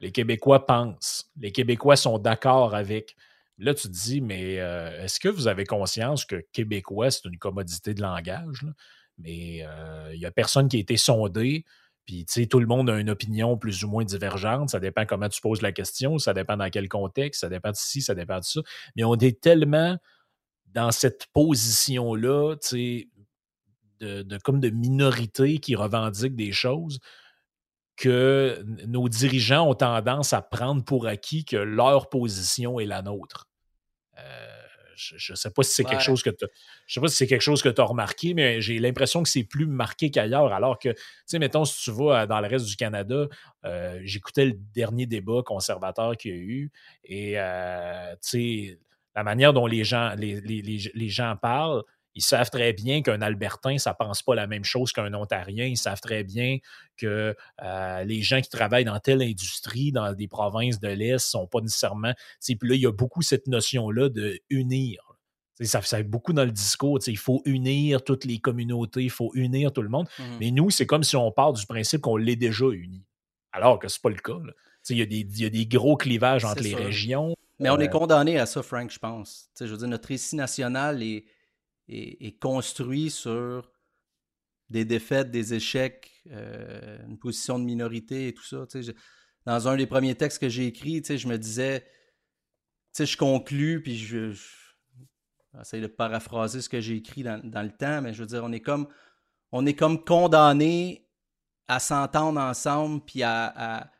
Les Québécois pensent. Les Québécois sont d'accord avec. Là, tu te dis, mais euh, est-ce que vous avez conscience que Québécois, c'est une commodité de langage? Mais il n'y a personne qui a été sondé. Puis, tu sais, tout le monde a une opinion plus ou moins divergente. Ça dépend comment tu poses la question, ça dépend dans quel contexte, ça dépend de ci, ça dépend de ça. Mais on est tellement dans cette position-là, de, de, comme de minorité qui revendique des choses, que nos dirigeants ont tendance à prendre pour acquis que leur position est la nôtre. Euh, je ne sais pas si c'est quelque chose que tu je sais pas si c'est quelque chose que tu as remarqué, mais j'ai l'impression que c'est plus marqué qu'ailleurs. Alors que, tu sais, mettons, si tu vas dans le reste du Canada, euh, j'écoutais le dernier débat conservateur qu'il y a eu et, euh, tu sais, la manière dont les gens, les, gens parlent, ils savent très bien qu'un Albertain, ça ne pense pas la même chose qu'un Ontarien. Ils savent très bien que euh, les gens qui travaillent dans telle industrie, dans des provinces de l'Est, ne sont pas nécessairement. Puis là, il y a beaucoup cette notion-là de unir. Ça, ça beaucoup dans le discours. Il faut unir toutes les communautés, il faut unir tout le monde. Mmh Mais nous, c'est comme si on part du principe qu'on l'est déjà uni. Alors que ce n'est pas le cas. Il y, y, a des gros clivages entre les régions. Mais on est condamné à ça, Frank, je pense. je veux dire, notre récit national est, est, construit sur des défaites, des échecs, euh, une position de minorité et tout ça. dans un des premiers textes que j'ai écrits, je me disais, je conclus, puis je, j'essaie de paraphraser ce que j'ai écrit dans, le temps, mais je veux dire, on est comme, on est comme condamné à s'entendre ensemble, puis à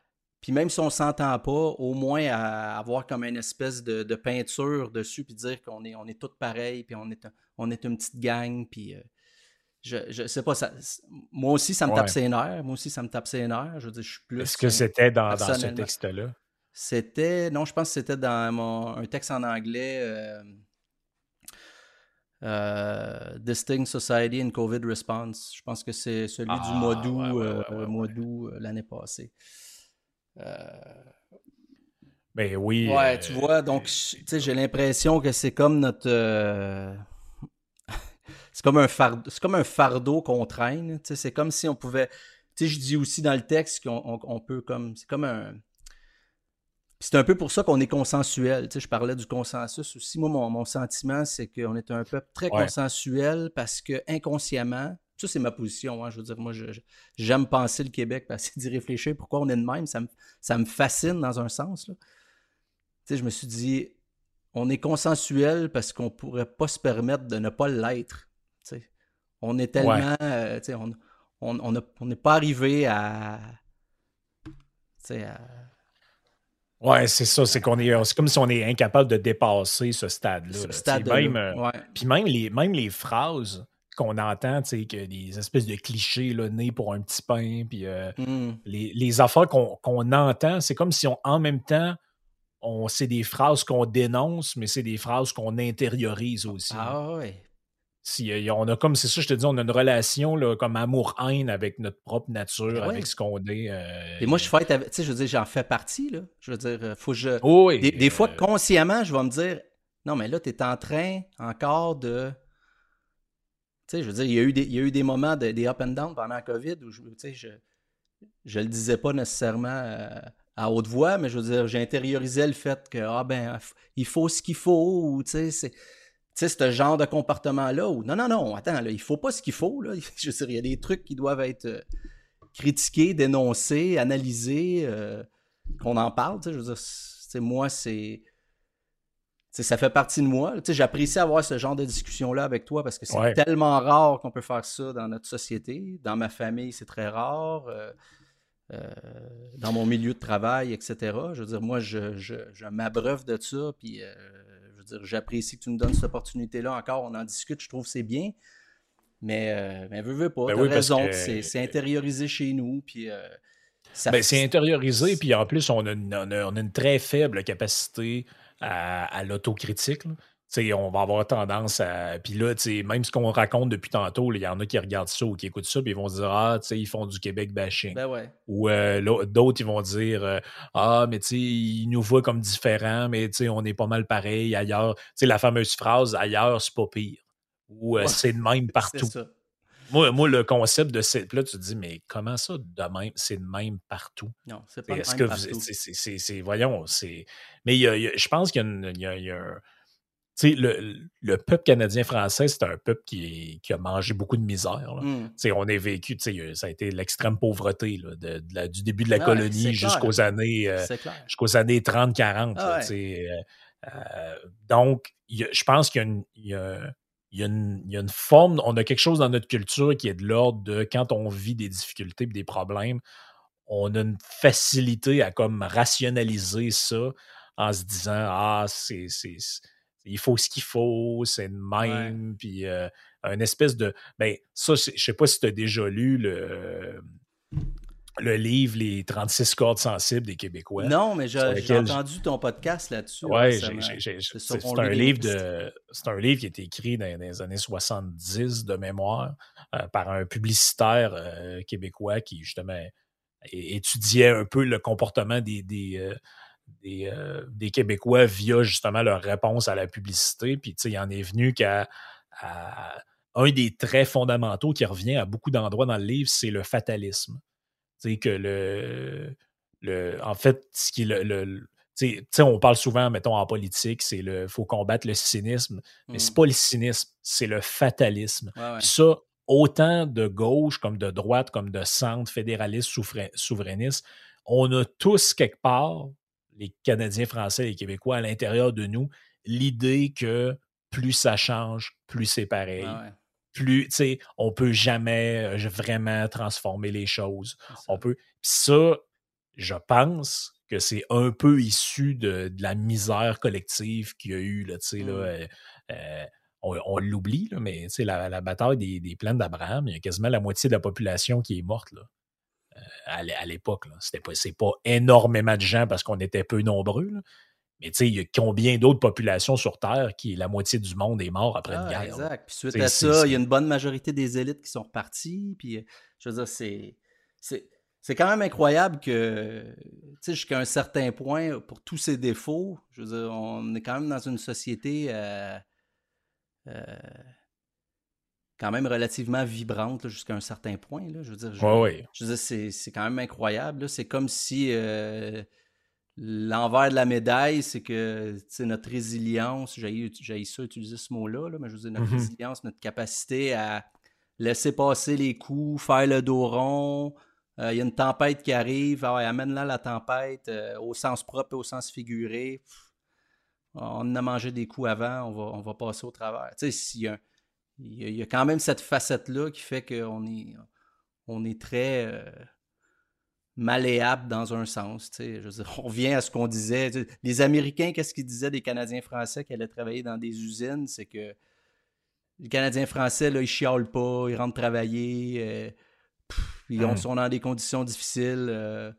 puis même si on ne s'entend pas, au moins à avoir comme une espèce de, peinture dessus, puis dire qu'on est, on est tous pareils, puis on est, on est une petite gang, puis euh, je, je sais pas, ça, moi aussi ça me tape ses nerfs, moi aussi ça me tape ses nerfs, je veux dire, je suis plus... Est-ce que c'était dans, dans, ce texte-là? C'était, non, je pense que c'était dans mon, un texte en anglais... Euh, euh, Distinct Society and COVID Response. Je pense que c'est celui du mois ah, d'août, mois d'août l'année passée. Ben oui. Ouais, tu euh, vois, donc j'ai l'impression que c'est comme notre. Euh, c'est comme un fardeau, c'est comme un fardeau qu'on traîne. C'est comme si on pouvait. Tu sais, je dis aussi dans le texte qu'on peut comme. C'est comme un. C'est un peu pour ça qu'on est consensuel. Tu sais, je parlais du consensus aussi. Moi, mon, mon sentiment, c'est qu'on est un peuple très consensuel parce que inconsciemment, Ça, c'est ma position. Hein. Je veux dire, moi, j'aime penser le Québec, essayer d'y réfléchir. Pourquoi on est de même? Ça me, ça me fascine dans un sens. Là. je me suis dit, on est consensuel parce qu'on pourrait pas se permettre de ne pas l'être. On est tellement. Euh, on n'est pas arrivé à. à Ouais, c'est ça. C'est qu'on est, c'est comme si on est incapable de dépasser ce stade-là. Ce stade même, euh, Puis même les, même les phrases qu'on entend, tu sais, que des espèces de clichés là, nés pour un petit pain, puis euh, mmh. les, les, affaires qu'on, entend, c'est comme si on, en même temps, on, c'est des phrases qu'on dénonce, mais c'est des phrases qu'on intériorise aussi. Ah ouais. Si, on a comme, c'est ça, je te dis, on a une relation là, comme amour-haine avec notre propre nature, ben avec ce qu'on est. Euh, et moi, je fais, tu sais, je veux dire, j'en fais partie, là. Je veux dire, euh, faut que je. des, fois, euh, consciemment, je vais me dire, non, mais là, tu es en train encore de. Tu sais, je veux dire, il y a eu des, il y a eu des moments, de, des up and down pendant la COVID où, je, tu sais, je, je le disais pas nécessairement à haute voix, mais je veux dire, j'intériorisais le fait que, ah ben, il faut ce qu'il faut, ou, tu sais, c'est sais, ce genre de comportement-là non, non, non, attends, là, il faut pas ce qu'il faut. Là. Je veux dire, il y a des trucs qui doivent être euh, critiqués, dénoncés, analysés, euh, qu'on en parle. Je veux dire, moi, c'est. Ça fait partie de moi. J'apprécie avoir ce genre de discussion-là avec toi parce que c'est tellement rare qu'on peut faire ça dans notre société. Dans ma famille, c'est très rare. Euh, dans mon milieu de travail, etc. Je veux dire, moi, je, je, je m'abreuve de ça, puis j'apprécie que tu nous donnes cette opportunité-là encore. On en discute, je trouve que c'est bien. Mais, euh, mais veux, veux pas, ben raison, c'est intériorisé chez nous. Puis, euh, ben, c'est intériorisé, puis en plus, on a, une, très faible capacité à, à l'autocritique on va avoir tendance à. Puis là, même ce qu'on raconte depuis tantôt, il y en a qui regardent ça ou qui écoutent ça, puis ils vont se dire Ah, tu sais, ils font du Québec bashing. Ben ouais. Ou euh, d'autres, ils vont dire euh, Ah, mais tu sais, ils nous voient comme différents, mais tu sais, on est pas mal pareil ailleurs. Tu sais, la fameuse phrase Ailleurs, c'est pas pire. Ou euh, c'est de même partout. Moi, moi, le concept de cette. Là, tu te dis, mais comment ça, de même, c'est de même partout? Non, c'est pas de même partout. C'est, voyons, c'est. Mais je pense qu'il y a, y a un le, le, peuple canadien-français, c'est un peuple qui, qui, a mangé beaucoup de misère. Mmh. On a vécu, ça a été l'extrême pauvreté là, de, du début de la colonie jusqu'aux années, euh, jusqu'aux années 30-40. Ah euh, euh, donc, je pense qu'il y, y, y, a une forme, on a quelque chose dans notre culture qui est de l'ordre de quand on vit des difficultés et des problèmes, on a une facilité à comme rationaliser ça en se disant Ah, c'est il faut ce qu'il faut, c'est de même, puis euh, un espèce de... Ben, ça, je sais pas si tu as déjà lu le, le livre Les 36 cordes sensibles des Québécois. Non, mais j'ai entendu ton podcast là-dessus. Oui, c'est un, livre de, un livre qui a été écrit dans, les années 70 de mémoire euh, par un publicitaire euh, québécois qui, justement, étudiait un peu le comportement des, des, euh, des, Québécois via justement leur réponse à la publicité. Puis, il en est venu qu'à un des traits fondamentaux qui revient à beaucoup d'endroits dans le livre, c'est le fatalisme. Tu que le, le. En fait, ce qui est le. on parle souvent, mettons, en politique, c'est le faut combattre le cynisme, mais c'est mmh. pas le cynisme, c'est le fatalisme. Ça, autant de gauche comme de droite, comme de centre, fédéraliste, souverainiste, on a tous quelque part les Canadiens français les Québécois à l'intérieur de nous, l'idée que plus ça change, plus c'est pareil. Plus, tu sais, on peut jamais euh, vraiment transformer les choses. On peut. ça, je pense que c'est un peu issu de, la misère collective qu'il y a eu, là, tu sais, là. Mmh. Euh, euh, on, l'oublie, mais la, la bataille des, des plaines d'Abraham, il y a quasiment la moitié de la population qui est morte. Là à l'époque. C'était pas, c'est pas énormément de gens parce qu'on était peu nombreux. Mais tu sais, il y a combien d'autres populations sur Terre qui la moitié du monde est mort après une ah, guerre? Exact. Puis suite à ça, il y a une bonne majorité des élites qui sont reparties. Puis je veux dire, c'est. C'est quand même incroyable que, tu sais, jusqu'à un certain point, pour tous ces défauts, je veux dire, on est quand même dans une société euh, euh, quand même relativement vibrante jusqu'à un certain point. Là. Je veux dire, je, c'est, quand même incroyable. C'est comme si euh, l'envers de la médaille, c'est que notre résilience, j'ai ça utiliser ce mot-là, mais je veux dire, notre mmh résilience, notre capacité à, laisser passer les coups, faire le dos rond. Il y a une tempête qui arrive, ah amène là la tempête au sens propre et au sens figuré. on a mangé des coups avant, on va, on va passer au travers. Tu sais, il y, a, quand même cette facette-là qui fait qu'on est, on est très malléable dans un sens. Je on revient à ce qu'on disait. Les Américains, qu'est-ce qu'ils disaient des Canadiens français qui allaient travailler dans des usines? C'est que les Canadiens français, là, ils chialent pas, ils rentrent travailler, euh, ils sont dans des conditions difficiles. Euh,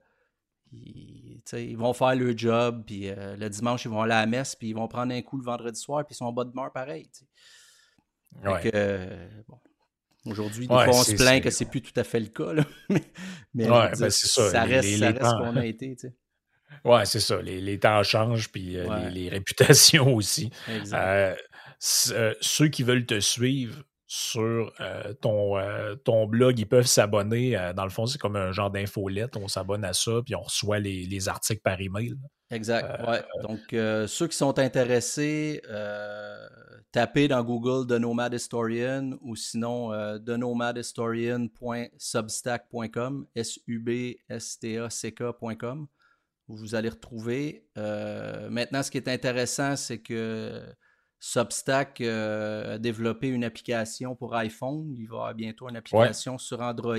ils, vont faire leur job, puis euh, le dimanche, ils vont aller à la messe, puis ils vont prendre un coup le vendredi soir, puis ils sont en bas de mort pareil. bon, Aujourd'hui, on se plaint que c'est plus tout à fait le cas. mais, ben, ça. reste, ce qu'on a été. Ouais, c'est ça. Les, temps changent, puis euh, les, réputations aussi. Euh, euh, ceux qui veulent te suivre sur ton, ton blog, ils peuvent s'abonner. dans le fond, c'est comme un genre d'infolette. On s'abonne à ça, puis on reçoit les, les articles par email. Exact. ouais. Donc, ceux qui sont intéressés, tapez dans Google The Nomad Historian ou sinon euh, thenomadhistorian.substack.com, S-U-B-S-T-A-C-K.com. Vous allez retrouver. Euh, maintenant, ce qui est intéressant, c'est que Substack euh, a développé une application pour iPhone. Il va y avoir bientôt une application sur Android.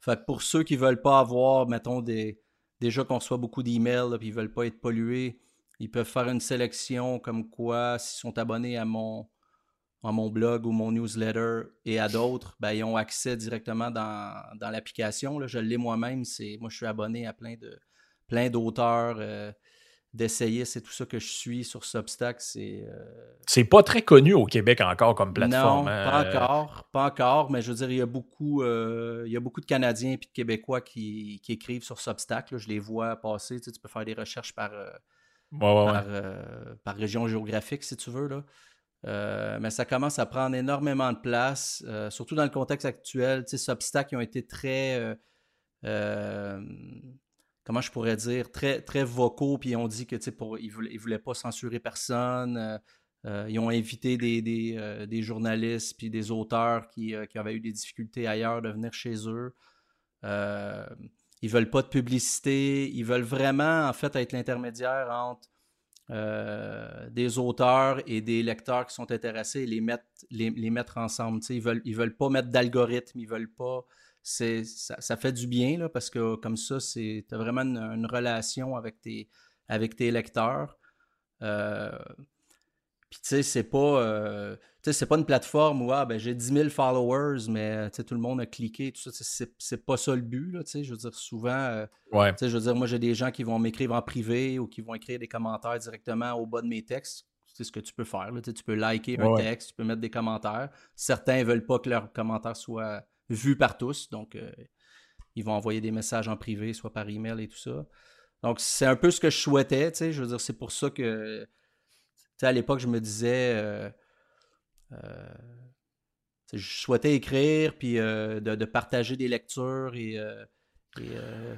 Fait pour ceux qui ne veulent pas avoir, mettons, des, déjà qu'on reçoit beaucoup d'emails et ils ne veulent pas être pollués, ils peuvent faire une sélection comme quoi, s'ils sont abonnés à mon, à mon blog ou mon newsletter et à d'autres, ben, ils ont accès directement dans, l'application. Je l'ai moi-même. moi, je suis abonné à plein de plein d'auteurs, euh, d'essayistes et tout ça que je suis sur Substack. C'est euh, c'est pas très connu au Québec encore comme plateforme. Non, hein, pas euh. encore, pas encore. Mais je veux dire, il y a beaucoup, il y a beaucoup de Canadiens et de Québécois qui, écrivent sur Substack. Je les vois passer. Tu, peux faire des recherches par euh, par, région géographique, si tu veux. Là. Euh, mais ça commence à prendre énormément de place, euh, surtout dans le contexte actuel. Ces obstacles qui ont été très, comment je pourrais dire, très, très vocaux, puis ils ont dit que pour, ils ne voulaient, voulaient, pas censurer personne. ils ont invité des, des, des journalistes puis des auteurs qui, qui, avaient eu des difficultés ailleurs de venir chez eux. Ils veulent pas de publicité. Ils veulent vraiment, en fait, être l'intermédiaire entre euh, des auteurs et des lecteurs qui sont intéressés et les mettre, les, mettre ensemble. ils veulent, ils veulent pas mettre d'algorithme, ils veulent pas. Ça, ça, fait du bien là, parce que comme ça, tu as vraiment une, relation avec tes, avec tes lecteurs. Euh, puis tu sais, c'est pas. Euh, c'est pas une plateforme où ah, ben, j'ai 10 000 followers, mais tout le monde a cliqué, tout ça. C'est pas ça le but. Là, je veux dire, souvent, euh, je veux dire, moi, j'ai des gens qui vont m'écrire en privé ou qui vont écrire des commentaires directement au bas de mes textes. C'est ce que tu peux faire. Là, tu peux liker un texte, tu peux mettre des commentaires. Certains ne veulent pas que leurs commentaires soient vus par tous, donc euh, ils vont envoyer des messages en privé, soit par email et tout ça. Donc, c'est un peu ce que je souhaitais. Je veux dire, c'est pour ça que, à l'époque, je me disais. Euh, euh, je souhaitais écrire, puis euh, de, partager des lectures et,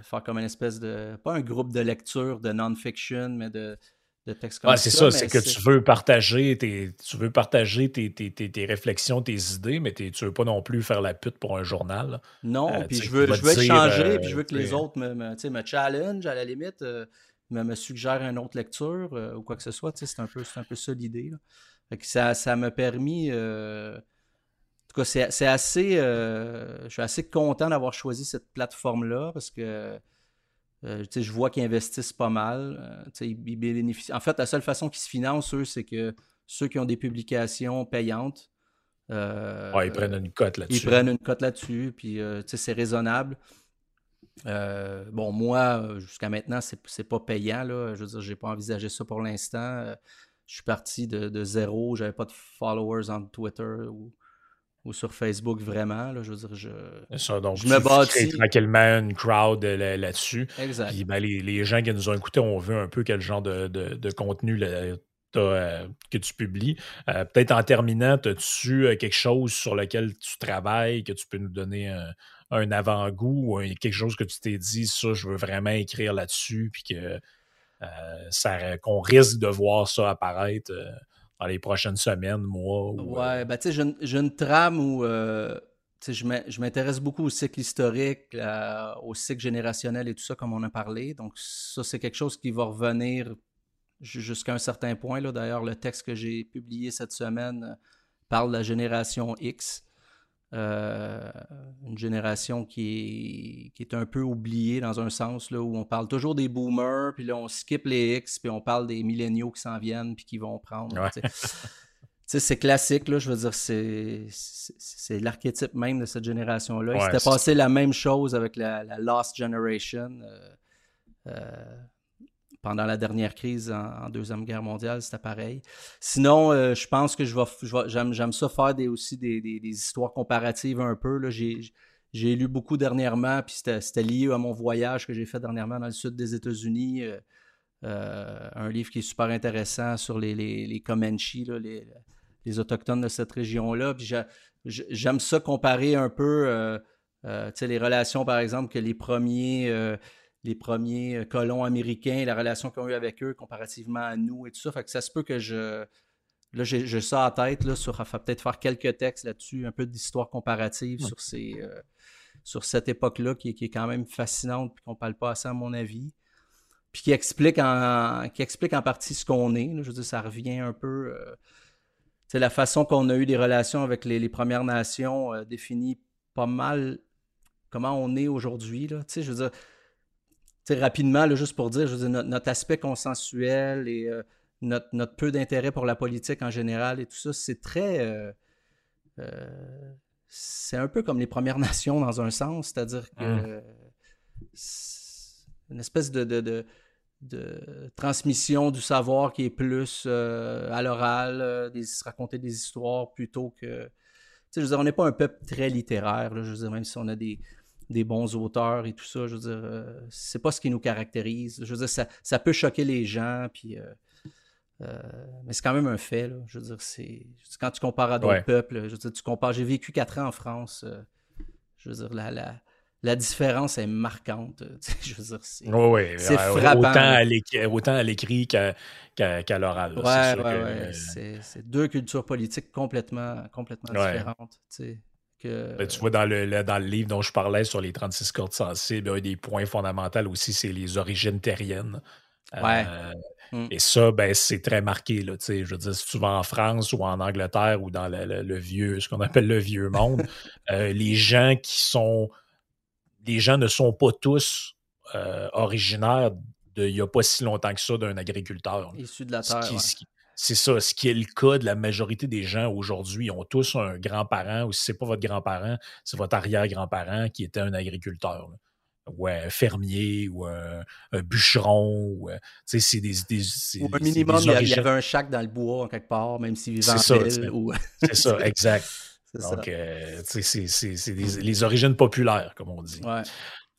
faire comme une espèce de. Pas un groupe de lecture de non-fiction, mais de, de textes comme ça. C'est ça, c'est que tu veux partager tes, tu veux partager tes, tes, réflexions, tes idées, mais tu ne veux pas non plus faire la pute pour un journal. Non, puis je veux, je veux changer, puis je veux que les autres me, me, me challenge à la limite, me, me suggèrent une autre lecture ou quoi que ce soit. C'est un, peu, un peu ça l'idée ça, ça m'a permis. Euh, en tout cas, c'est assez. Euh, je suis assez content d'avoir choisi cette plateforme-là parce que euh, je vois qu'ils investissent pas mal. ils, En fait, la seule façon qu'ils se financent, eux, c'est que ceux qui ont des publications payantes. ils prennent une cote là-dessus. Ils prennent une cote là-dessus, puis c'est raisonnable. Bon, moi, jusqu'à maintenant, c'est pas payant. Là. Je veux dire, j'ai pas envisagé ça pour l'instant je suis parti de, de zéro, j'avais pas de followers en Twitter ou, sur Facebook vraiment. Là, je veux dire, je, ça, donc je me bâtis. tranquillement une crowd euh, là-dessus. exact. Puis ben, les, gens qui nous ont écoutés ont vu un peu quel genre de, contenu euh, que tu publies. Euh, peut-être en terminant, as-tu quelque chose sur lequel tu travailles, que tu peux nous donner un, avant-goût ou quelque chose que tu t'es dit, ça, je veux vraiment écrire là-dessus, puis que euh, qu'on risque de voir ça apparaître euh, dans les prochaines semaines, mois. ouais, euh, ben, tu sais, j'ai une trame où je m'intéresse beaucoup au cycle historique, au cycle générationnel et tout ça, comme on a parlé. Donc, ça, c'est quelque chose qui va revenir jusqu'à un certain point. D'ailleurs, le texte que j'ai publié cette semaine parle de la génération X. Euh, une génération qui est, qui est, un peu oubliée dans un sens là, où on parle toujours des boomers, puis là on skip les X, puis on parle des milléniaux qui s'en viennent, puis qui vont prendre. c'est classique, là, je veux dire, c'est l'archétype même de cette génération-là. Il s'était passé la même chose avec la, Lost Generation euh, euh, pendant la dernière crise en, Deuxième Guerre mondiale, c'était pareil. Sinon, euh, je pense que je vais, j'aime ça faire aussi des, histoires comparatives un peu. J'ai lu beaucoup dernièrement, puis c'était lié à mon voyage que j'ai fait dernièrement dans le sud des États-Unis. un livre qui est super intéressant sur les, les, les Comanches, les, Autochtones de cette région-là. Puis j'aime ça comparer un peu euh, euh, les relations, par exemple, que les premiers, euh, les premiers colons américains, la relation qu'ils ont eu avec eux comparativement à nous et tout ça. Fait que ça se peut que je. Là, j'ai ça en tête, là, sur peut-être faire quelques textes là-dessus, un peu d'histoire comparative sur, ces, sur cette époque-là qui, qui, est quand même fascinante et qu'on ne parle pas assez, à mon avis. Puis qui explique en, qui explique en partie ce qu'on est. Je veux dire, ça revient un peu c'est la façon qu'on a eu des relations avec les, Premières Nations euh, définit pas mal comment on est aujourd'hui. Je veux dire, rapidement, juste pour dire, je notre, aspect consensuel et euh, notre, peu d'intérêt pour la politique en général et tout ça, c'est très. Euh, c'est un peu comme les Premières Nations dans un sens, c'est-à-dire que. Mmh. une espèce de de transmission du savoir qui est plus euh, à l'oral, euh, raconter des histoires plutôt que. Je veux dire, on n'est pas un peuple très littéraire, je veux dire, même si on a des, bons auteurs et tout ça, je veux dire, euh, c'est pas ce qui nous caractérise. Je veux dire, ça, ça peut choquer les gens, puis. mais c'est quand même un fait, je veux dire, c'est. Quand tu compares à d'autres peuples, je veux dire, tu compares. J'ai vécu quatre ans en France, je veux dire, la, la, la différence est marquante. Je veux dire, c'est oui, frappant. Autant à l'écrit qu'à l'oral. Oui, c'est deux cultures politiques complètement, complètement différentes. Que... Ben, tu vois, dans le, dans le livre dont je parlais sur les 36 cordes sensibles, un des points fondamentaux aussi, c'est les origines terriennes. Ouais. Euh, mm. Et ça, ben, c'est très marqué. Là, je veux dire, si tu vas en France ou en Angleterre ou dans le, vieux, ce qu'on appelle le vieux monde, euh, les gens qui sont les gens ne sont pas tous euh, originaires de il n'y a pas si longtemps que ça d'un agriculteur. Issu de la terre. C'est ça, ce qui est le cas de la majorité des gens aujourd'hui. Ils ont tous un grand-parent, ou si ce n'est pas votre grand-parent, c'est votre arrière-grand-parent qui était un agriculteur. ou un fermier, ou un, bûcheron, ou, euh, c'est des, Ou un minimum, il y avait un chac dans le bois, quelque part, même s'il vivait en ville. C'est ça, exact. Donc, euh, c'est les origines populaires, comme on dit. Ouais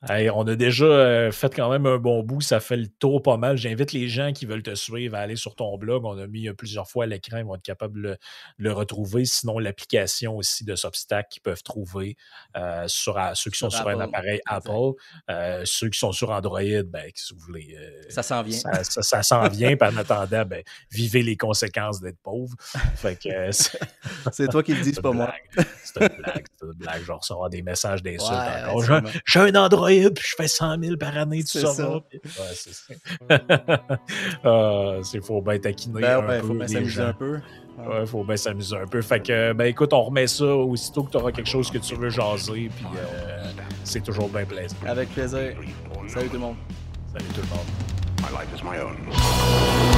on a déjà euh, fait quand même un bon bout, ça fait le tour pas mal. J'invite les gens qui veulent te suivre à aller sur ton blog. On a mis euh, plusieurs fois à l'écran, ils vont être capables de le, retrouver. Sinon, l'application aussi de Substack qu'ils peuvent trouver euh, sur ceux qui sont sur un appareil Apple. ceux qui sont sur Android, ben, si vous voulez. ça s'en vient. Ça, s'en vient. en attendant, ben, vivez les conséquences d'être pauvre. c'est toi qui le dis, c'est pas moi. C'est une blague, c'est une blague. Je vais recevoir des messages d'insultes J'ai un Android puis je fais 100 000 par année, tout ça. ça. Ouais, c'est ça. ah, c'est faut bien taquiner ben, un ben, peu. Faut bien s'amuser un peu. Ouais, faut bien s'amuser un peu. Fait que, ben écoute, on remet ça aussitôt que tu auras quelque chose que tu veux jaser, puis euh, c'est toujours bien plaisant. Avec plaisir. Salut tout le monde. Salut tout le monde. My life is my own.